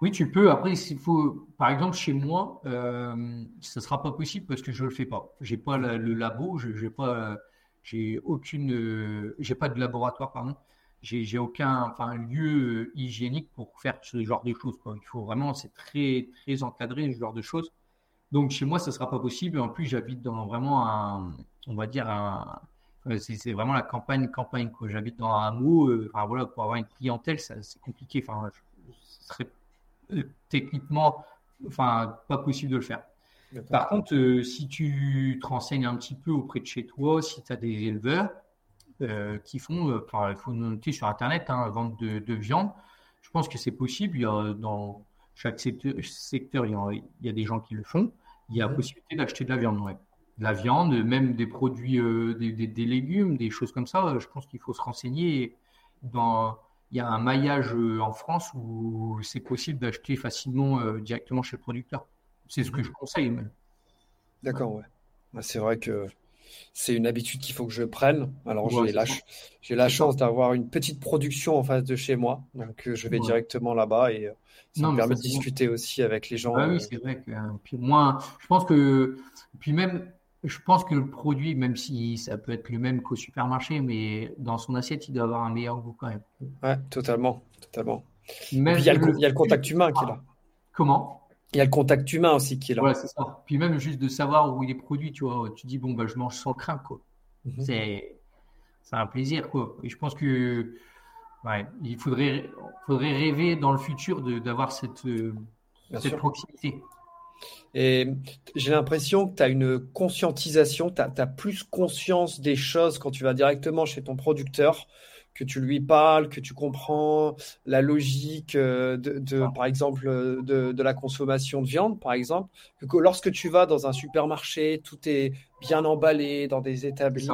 Oui, tu peux. Après, s'il faut, par exemple, chez moi, euh, ce ne sera pas possible parce que je ne le fais pas. J'ai pas le labo, je n'ai pas, j'ai aucune, euh, j'ai pas de laboratoire, pardon. J'ai aucun enfin, lieu hygiénique pour faire ce genre de choses. Quoi. Il faut vraiment, c'est très, très encadré, ce genre de choses. Donc, chez moi, ça ne sera pas possible. En plus, j'habite dans vraiment un, on va dire, un, euh, c'est vraiment la campagne, campagne. J'habite dans un hameau. Euh, voilà, pour avoir une clientèle, c'est compliqué. Enfin, ce serait euh, techniquement, enfin, pas possible de le faire. Par contre, si tu te renseignes un petit peu auprès de chez toi, si tu as des éleveurs qui font, il faut noter sur Internet, hein, vente de, viande, je pense que c'est possible. Il y a, dans chaque secteur, il, y a, il, y a, des gens qui le font. Il y a possibilité d'acheter de la viande. Ouais de la viande, même des produits, euh, des, légumes, des choses comme ça. Je pense qu'il faut se renseigner. Dans, il y a un maillage euh, en France où c'est possible d'acheter facilement euh, directement chez le producteur. C'est ce que je conseille. D'accord, ouais. Bah, c'est vrai que c'est une habitude qu'il faut que je prenne. Alors j'ai la, j'ai la chance d'avoir une petite production en face de chez moi, donc je vais directement là-bas et ça me permet de discuter aussi avec les gens. Ah oui, c'est vrai que puis moi, je pense que puis même je pense que le produit, même si ça peut être le même qu'au supermarché, mais dans son assiette, il doit avoir un meilleur goût quand même. Ouais, totalement, totalement. il, y a le, contact humain qui est là. Comment? Il y a le contact humain aussi qui est là. Ouais, c'est ça. Puis même juste de savoir où il est produit, tu vois, tu dis bon bah je mange sans crainte quoi. Mhm. C'est c'est un plaisir quoi. Et je pense que ouais, il faudrait faudrait rêver dans le futur d'avoir cette cette proximité. Et j'ai l'impression que tu as une conscientisation, tu as, plus conscience des choses quand tu vas directement chez ton producteur, que tu lui parles, que tu comprends la logique euh, de, par exemple, de, la consommation de viande, par exemple, que lorsque tu vas dans un supermarché, tout est bien emballé dans des établis,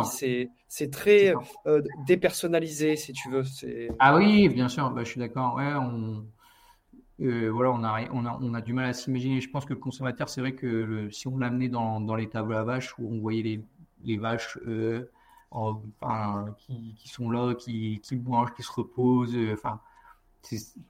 c'est très euh, dépersonnalisé, si tu veux. Ah oui, bien sûr, bah, je suis d'accord. Ouais, on euh, voilà, on a, on, a, on a du mal à s'imaginer. Je pense que le consommateur, c'est vrai que si on l'amenait dans, dans les tables à vaches où on voyait les, les vaches euh, enfin, qui, qui, sont là, qui, qui mangent, qui se reposent, euh, enfin,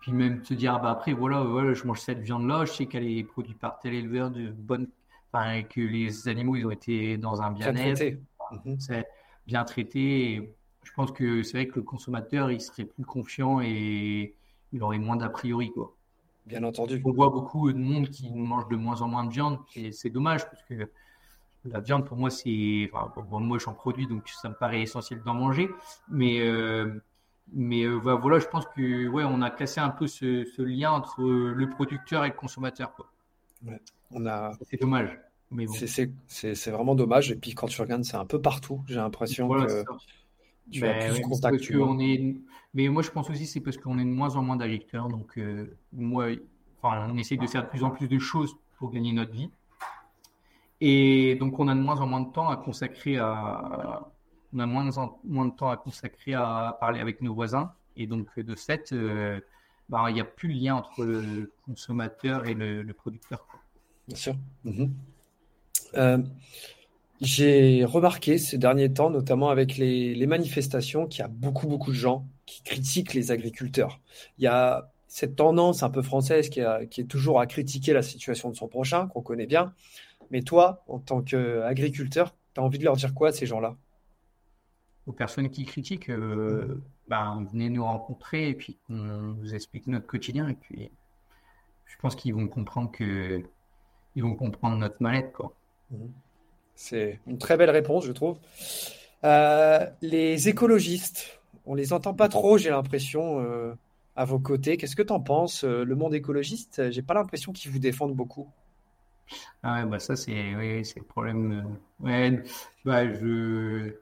puis même se dire, ah bah après, voilà, voilà, je mange cette viande-là, je sais qu'elle est produite par tel éleveur de bonne, enfin, que les animaux, ils ont été dans un bien-être, mhm. c'est bien traité. je pense que c'est vrai que le consommateur, il serait plus confiant et il aurait moins d'a priori, quoi. Bien entendu. On voit beaucoup de monde qui mange de moins en moins de viande et c'est dommage parce que la viande pour moi c'est, enfin, moi j'en produis donc ça me paraît essentiel d'en manger, mais euh, mais euh, voilà, je pense que ouais, on a cassé un peu ce, lien entre le producteur et le consommateur. Quoi. on a. C'est dommage. Mais C'est vraiment dommage. Et puis quand tu regardes, c'est un peu partout. J'ai l'impression que tu as plus contact. on est, mais moi, je pense aussi c'est parce qu'on est de moins en moins d'agriculteurs. Donc, euh, moi, enfin, on essaye de faire de plus en plus de choses pour gagner notre vie. Et donc, on a de moins en moins de temps à consacrer à, on a moins en moins de temps à consacrer à parler avec nos voisins. Et donc, de fait, euh, bah, il n'y a plus le lien entre le consommateur et le, producteur. Bien sûr. Mhm. j'ai remarqué ces derniers temps, notamment avec les manifestations, qu'il y a beaucoup, beaucoup de gens qui critiquent les agriculteurs. Il y a cette tendance un peu française qui, est toujours à critiquer la situation de son prochain, qu'on connaît bien. Mais toi, en tant qu'agriculteur, tu as envie de leur dire quoi à ces gens-là? Aux personnes qui critiquent, euh, ben, venez nous rencontrer et puis on vous explique notre quotidien. Et puis, je pense qu'ils vont comprendre que ils vont comprendre notre mallette. Quoi. Mhm. C'est une très belle réponse, je trouve. Euh, les écologistes, on les entend pas trop, j'ai l'impression, euh, à vos côtés. Qu'est-ce que tu en penses Le monde écologiste, j'ai pas l'impression qu'ils vous défendent beaucoup. Ah ouais, bah ça c'est oui, c'est le problème. Ouais, bah je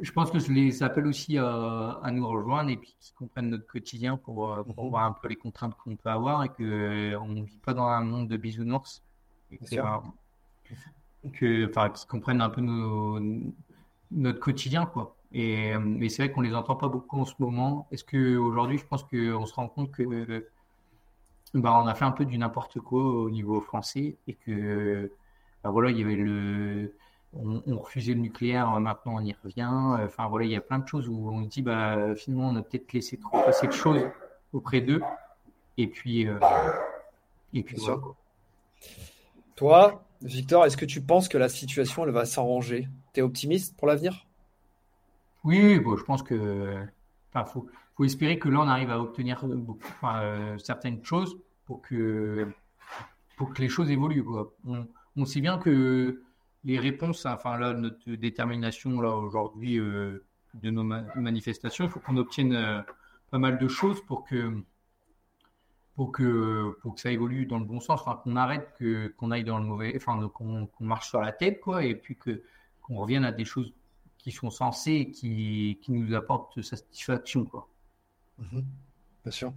je pense que je les appelle aussi à, à nous rejoindre et puis qu'ils comprennent notre quotidien pour, pour mhm. voir un peu les contraintes qu'on peut avoir et que on ne vit pas dans un monde de bisounours. que, enfin, qu'ils comprennent un peu nos, notre quotidien, quoi. Et, mais c'est vrai qu'on les entend pas beaucoup en ce moment. Est-ce que aujourd'hui, je pense qu'on se rend compte que bah, on a fait un peu du n'importe quoi au niveau français et que bah, voilà, il y avait le on, refusait le nucléaire, maintenant on y revient. Enfin voilà, il y a plein de choses où on dit bah finalement on a peut-être laissé trop passer de choses auprès d'eux. Et puis euh, et puis voilà. Toi, Victor, est-ce que tu penses que la situation elle va s'arranger? Tu es optimiste pour l'avenir? Oui, bon, je pense que. Enfin, faut, faut espérer que là, on arrive à obtenir euh, certaines choses pour que, pour que les choses évoluent. On, sait bien que les réponses, enfin là, notre détermination là aujourd'hui euh, de nos manifestations, il faut qu'on obtienne euh, pas mal de choses pour que pour que, pour que ça évolue dans le bon sens, enfin, qu'on arrête que, qu'on aille dans le mauvais, enfin, qu'on, marche sur la tête, quoi, et puis que, qu'on revienne à des choses qui sont sensées qui, qui nous apportent satisfaction, quoi. Mhm. bien sûr.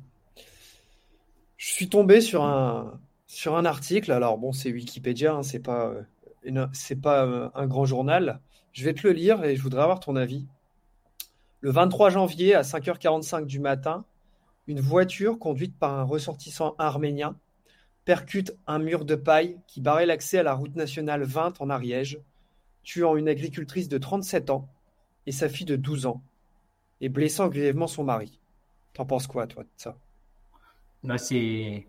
Je suis tombé sur un, article, alors bon, c'est Wikipédia, hein, c'est pas, euh, c'est pas euh, un grand journal. Je vais te le lire et je voudrais avoir ton avis. Le 23 janvier à 5h45 du matin, une voiture conduite par un ressortissant arménien percute un mur de paille qui barrait l'accès à la route nationale 20 en Ariège, tuant une agricultrice de 37 ans et sa fille de 12 ans, et blessant grièvement son mari. T'en penses quoi, toi, de ça? Là, bah, c'est.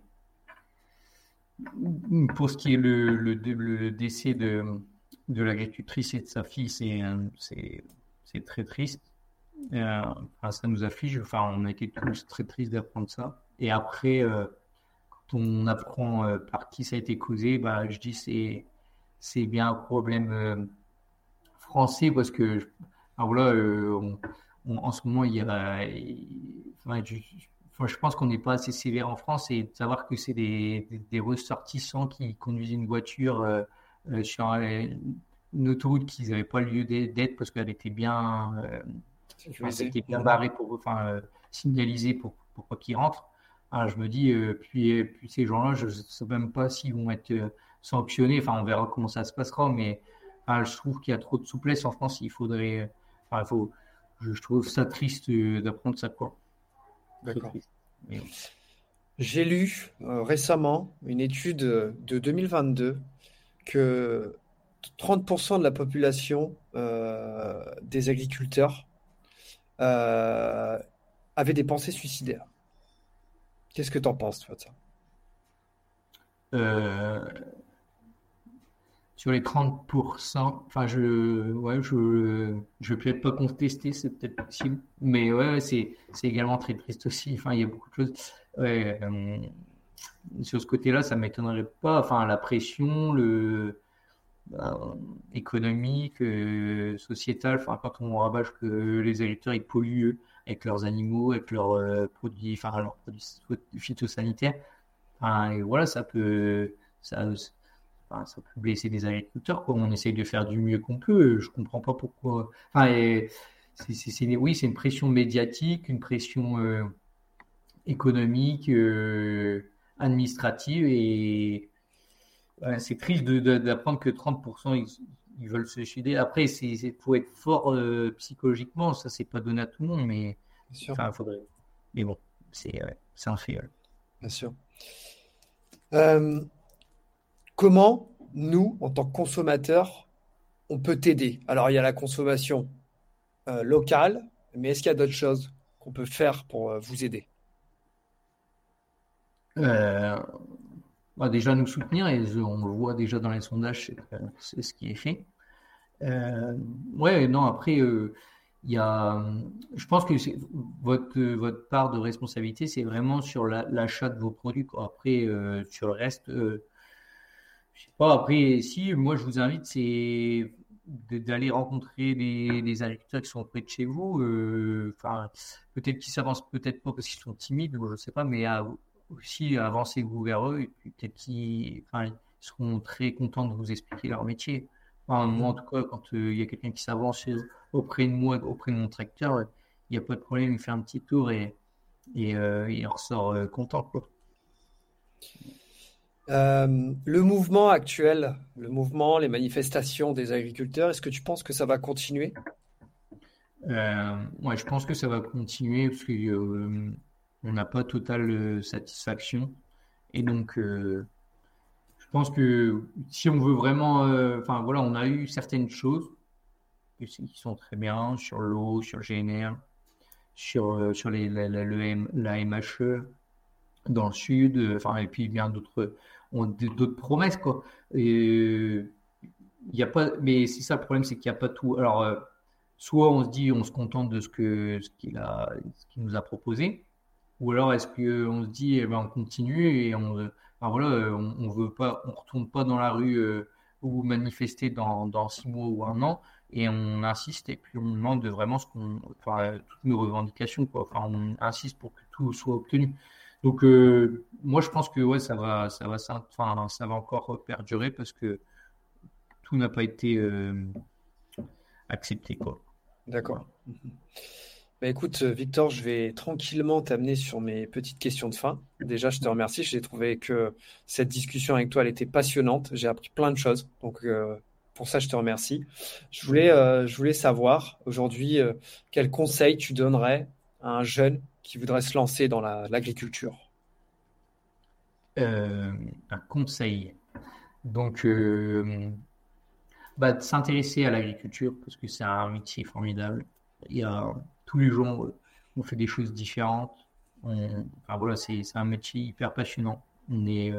Pour ce qui est le, le, décès de, de l'agricultrice et de sa fille, c'est très triste. Euh, ça nous afflige. Enfin, on a été tous très tristes d'apprendre ça. Et après, euh, quand on apprend euh, par qui ça a été causé, bah, je dis c'est c'est bien un problème français parce que voilà, en ce moment il y a, je, pense qu'on n'est pas assez sévère en France et de savoir que c'est des, des, ressortissants qui conduisent une voiture sur une autoroute qu'ils n'avaient pas lieu d'être parce qu'elle était bien c'était bien barré pour enfin, euh, signaliser pour, pour pas qu'ils rentrent. Alors, je me dis, euh, puis, puis ces gens-là, je ne sais même pas s'ils vont être euh, sanctionnés. Enfin, on verra comment ça se passera, mais je trouve qu'il y a trop de souplesse en France. Il faudrait. Enfin, il faut, je, trouve ça triste d'apprendre ça, quoi. D'accord. J'ai lu récemment une étude de 2022 que 30% de la population des agriculteurs euh, avait des pensées suicidaires. Qu'est-ce que tu en penses, toi, de ça? Euh, Sur les 30%, enfin, je ouais, je je vais peut-être pas contester, c'est peut-être possible, mais ouais, c'est également très triste aussi. Enfin, il y a beaucoup de choses. Euh, sur ce côté-là, ça m'étonnerait pas. Enfin, la pression, le bah, économique, euh, sociétal, enfin, quand on rabâche que les agriculteurs ils polluent avec leurs animaux, avec leurs euh, produits, enfin leurs produits phytosanitaires, enfin, voilà, ça peut, ça, enfin, ça peut blesser des agriculteurs. Quoi. On essaye de faire du mieux qu'on peut. Je comprends pas pourquoi. Enfin, c'est, oui, c'est une pression médiatique, une pression euh, économique, administrative et c'est triste d'apprendre que 30% ils, veulent se suicider. Après, il faut être fort euh, psychologiquement, ça c'est pas donné à tout le monde, mais enfin, faudrait. Mais bon, c'est un fait. Bien sûr. Euh, comment nous, en tant que consommateurs, on peut t'aider? Alors, il y a la consommation euh, locale, mais est-ce qu'il y a d'autres choses qu'on peut faire pour vous aider? Bah, Déjà nous soutenir, et on le voit déjà dans les sondages, c'est ce qui est fait. ouais, non, après, il y a, je pense que votre, votre part de responsabilité, c'est vraiment sur l'achat de vos produits. Après, euh, sur le reste, euh, pas. Après, si, moi, je vous invite, c'est d'aller rencontrer les, agriculteurs qui sont près de chez vous. Euh, enfin, peut-être qu'ils s'avancent, peut-être pas parce qu'ils sont timides, je sais pas, mais aussi avancer vous vers eux. Et peut-être qu'ils enfin, seront très contents de vous expliquer leur métier. moi, en tout cas, quand il y a quelqu'un qui s'avance auprès de moi, auprès de mon tracteur, il n'y a pas de problème, il fait un petit tour et, et euh, il ressort euh, content. Euh, le mouvement actuel, le mouvement, les manifestations des agriculteurs, est-ce que tu penses que ça va continuer? Ouais, je pense que ça va continuer parce qu'on n'a pas totale satisfaction. Et donc, je pense que si on veut vraiment, enfin voilà, on a eu certaines choses qui sont très bien sur l'eau, sur le GNR, sur, euh, sur la, la, MHE dans le sud, euh, enfin, et puis bien d'autres d'autres promesses quoi. Et il y a pas, mais c'est ça le problème, c'est qu'il n'y a pas tout. Alors, euh, soit on se dit, on se contente de ce que ce qu'il a, ce qu'il nous a proposé, ou alors est-ce que on se dit, eh ben, on continue et on, enfin, voilà, on, veut pas, on retourne pas dans la rue ou manifester dans, dans six mois ou un an et on insiste et puis on demande vraiment ce qu'on, enfin, toutes nos revendications, quoi. Enfin, on insiste pour que tout soit obtenu. Donc, euh, moi, je pense que ouais, ça va, ça va, ça, enfin, ça va encore perdurer parce que tout n'a pas été euh, accepté. D'accord. Bah, écoute, Victor, je vais tranquillement t'amener sur mes petites questions de fin. Déjà, je te remercie. J'ai trouvé que cette discussion avec toi, elle était passionnante. J'ai appris plein de choses. Donc, euh, pour ça, je te remercie. Je voulais, je voulais savoir aujourd'hui euh, quel conseil tu donnerais un jeune qui voudrait se lancer dans l'agriculture. Euh, un conseil. Donc, bah, de s'intéresser à l'agriculture parce que c'est un métier formidable. Il y a tous les jours, on fait des choses différentes. enfin voilà, c'est un métier hyper passionnant. On est,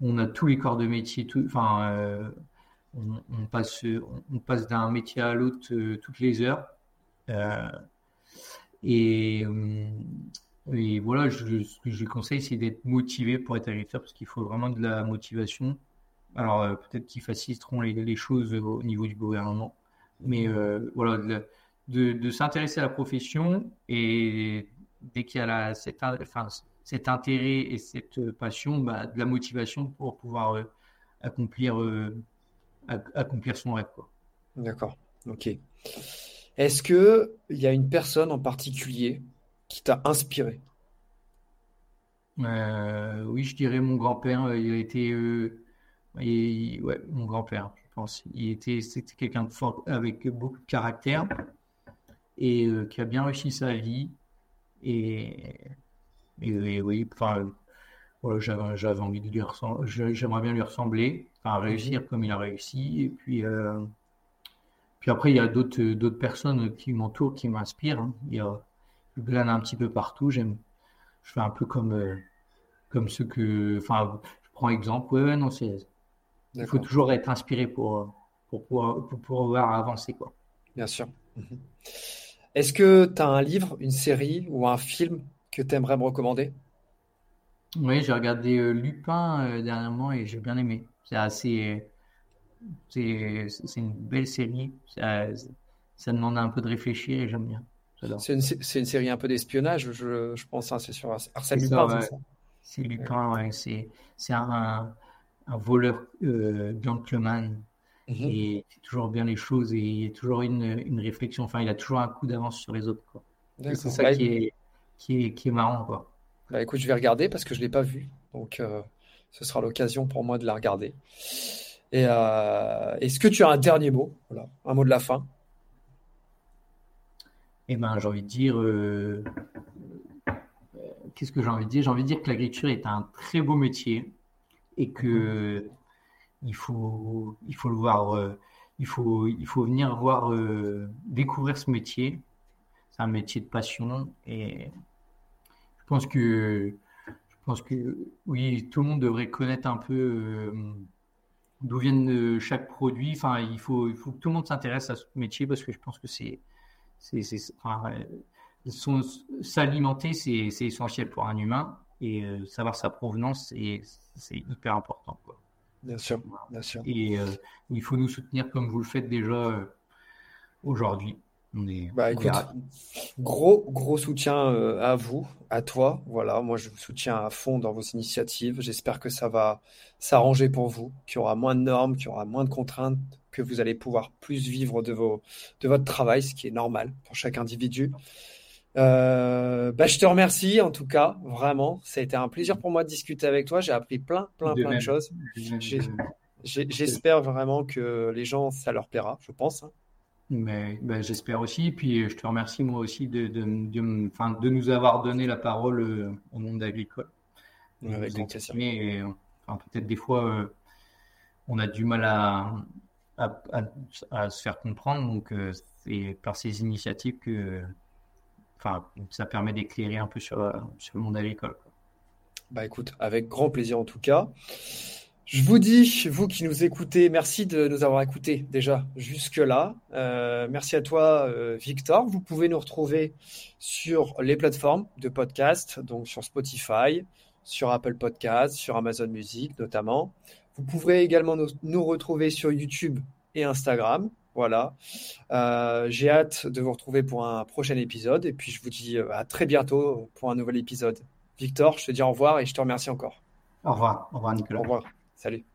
on a tous les corps de métier, enfin on, passe, on, passe d'un métier à l'autre euh, toutes les heures. Euh, et, euh, voilà, je, ce que je conseille, c'est d'être motivé pour être agriculteur parce qu'il faut vraiment de la motivation. Alors, peut-être qu'ils faciliteront les, choses au niveau du gouvernement. Mais voilà, de, s'intéresser à la profession et dès qu'il y a cet intérêt et cette passion, bah, de la motivation pour pouvoir accomplir accomplir son rêve. D'accord, ok. Est-ce qu'il y a une personne en particulier qui t'a inspiré? Euh, Oui, je dirais mon grand-père. Euh, il a été. Euh, ouais, mon grand-père, je pense. Il était, c'était quelqu'un de fort, avec beaucoup de caractère et qui a bien réussi sa vie. Et, et, oui, enfin, j'avais, envie de lui ressembler. J'aimerais bien lui ressembler à réussir comme il a réussi. Et puis, euh, puis après, il y a d'autres, d'autres personnes qui m'entourent, qui m'inspirent. Hein. Il y a, je glane un petit peu partout. J'aime, je fais un peu comme, euh, comme ceux que, enfin, je prends exemple. Ouais, non, c'est, il faut toujours être inspiré pour, pour, pouvoir, pour pouvoir avancer, quoi. Bien sûr. Mhm. Est-ce que tu as un livre, une série ou un film que tu aimerais me recommander? Oui, j'ai regardé euh, Lupin dernièrement et j'ai bien aimé. C'est assez. C'est une belle série. Ça, ça, demande un peu de réfléchir et j'aime bien. C'est une, une, série un peu d'espionnage, je, je, pense. Hein, c'est sur Arsène Lupin, c'est Lupin, ouais. C'est un, un, voleur euh, gentleman. Mhm. Et il fait toujours bien les choses et il a toujours une, une réflexion. Enfin, il a toujours un coup d'avance sur les autres. C'est ça bah, qui, est, qui, est, qui est marrant. Quoi. Bah, écoute, je vais regarder parce que je ne l'ai pas vu. Donc, euh, ce sera l'occasion pour moi de la regarder. Et euh, est-ce que tu as un dernier mot, voilà, un mot de la fin. Eh ben, j'ai envie de dire, euh, qu'est-ce que j'ai envie de dire? J'ai envie de dire que l'agriculture est un très beau métier et que il faut, il faut le voir, il faut, il faut venir voir, découvrir ce métier. C'est un métier de passion et je pense que, je pense que oui, tout le monde devrait connaître un peu d'où viennent chaque produit. Enfin, il faut, il faut que tout le monde s'intéresse à ce métier parce que je pense que c'est, c'est, s'alimenter, c'est, essentiel pour un humain et euh, savoir sa provenance, c'est, hyper important. Quoi. Bien sûr, bien sûr. Et euh, il faut nous soutenir comme vous le faites déjà euh, Bah, gros, gros soutien euh, à vous, à toi. Voilà, moi je vous soutiens à fond dans vos initiatives. J'espère que ça va s'arranger pour vous, qu'il y aura moins de normes, qu'il y aura moins de contraintes, que vous allez pouvoir plus vivre de, vos, de votre travail, ce qui est normal pour chaque individu. Euh, bah, je te remercie en tout cas, vraiment. Ça a été un plaisir pour moi de discuter avec toi. J'ai appris plein, plein, plein de choses. J'espère vraiment que les gens, ça leur plaira, je pense. Hein. Mais ben, j'espère aussi. Puis je te remercie moi aussi de, de, de, de nous avoir donné la parole euh, au monde agricole. Avec enfin, peut-être des fois, euh, on a du mal à, à, à, se faire comprendre. Donc, euh, c'est par ces initiatives que enfin, ça permet d'éclairer un peu sur, sur le monde agricole. Bah écoute, avec grand plaisir en tout cas. Je vous dis, vous qui nous écoutez, merci de nous avoir écoutés déjà jusque-là. Euh, merci à toi, euh, Victor. Vous pouvez nous retrouver sur les plateformes de podcast, donc sur Spotify, sur Apple Podcast, sur Amazon Music notamment. Vous pourrez également nous, retrouver sur YouTube et Instagram. Voilà. Euh, j'ai hâte de vous retrouver pour un prochain épisode. Et puis, je vous dis à très bientôt pour un nouvel épisode. Victor, je te dis au revoir et je te remercie encore. Au revoir. Au revoir, Nicolas. Au revoir. Salut.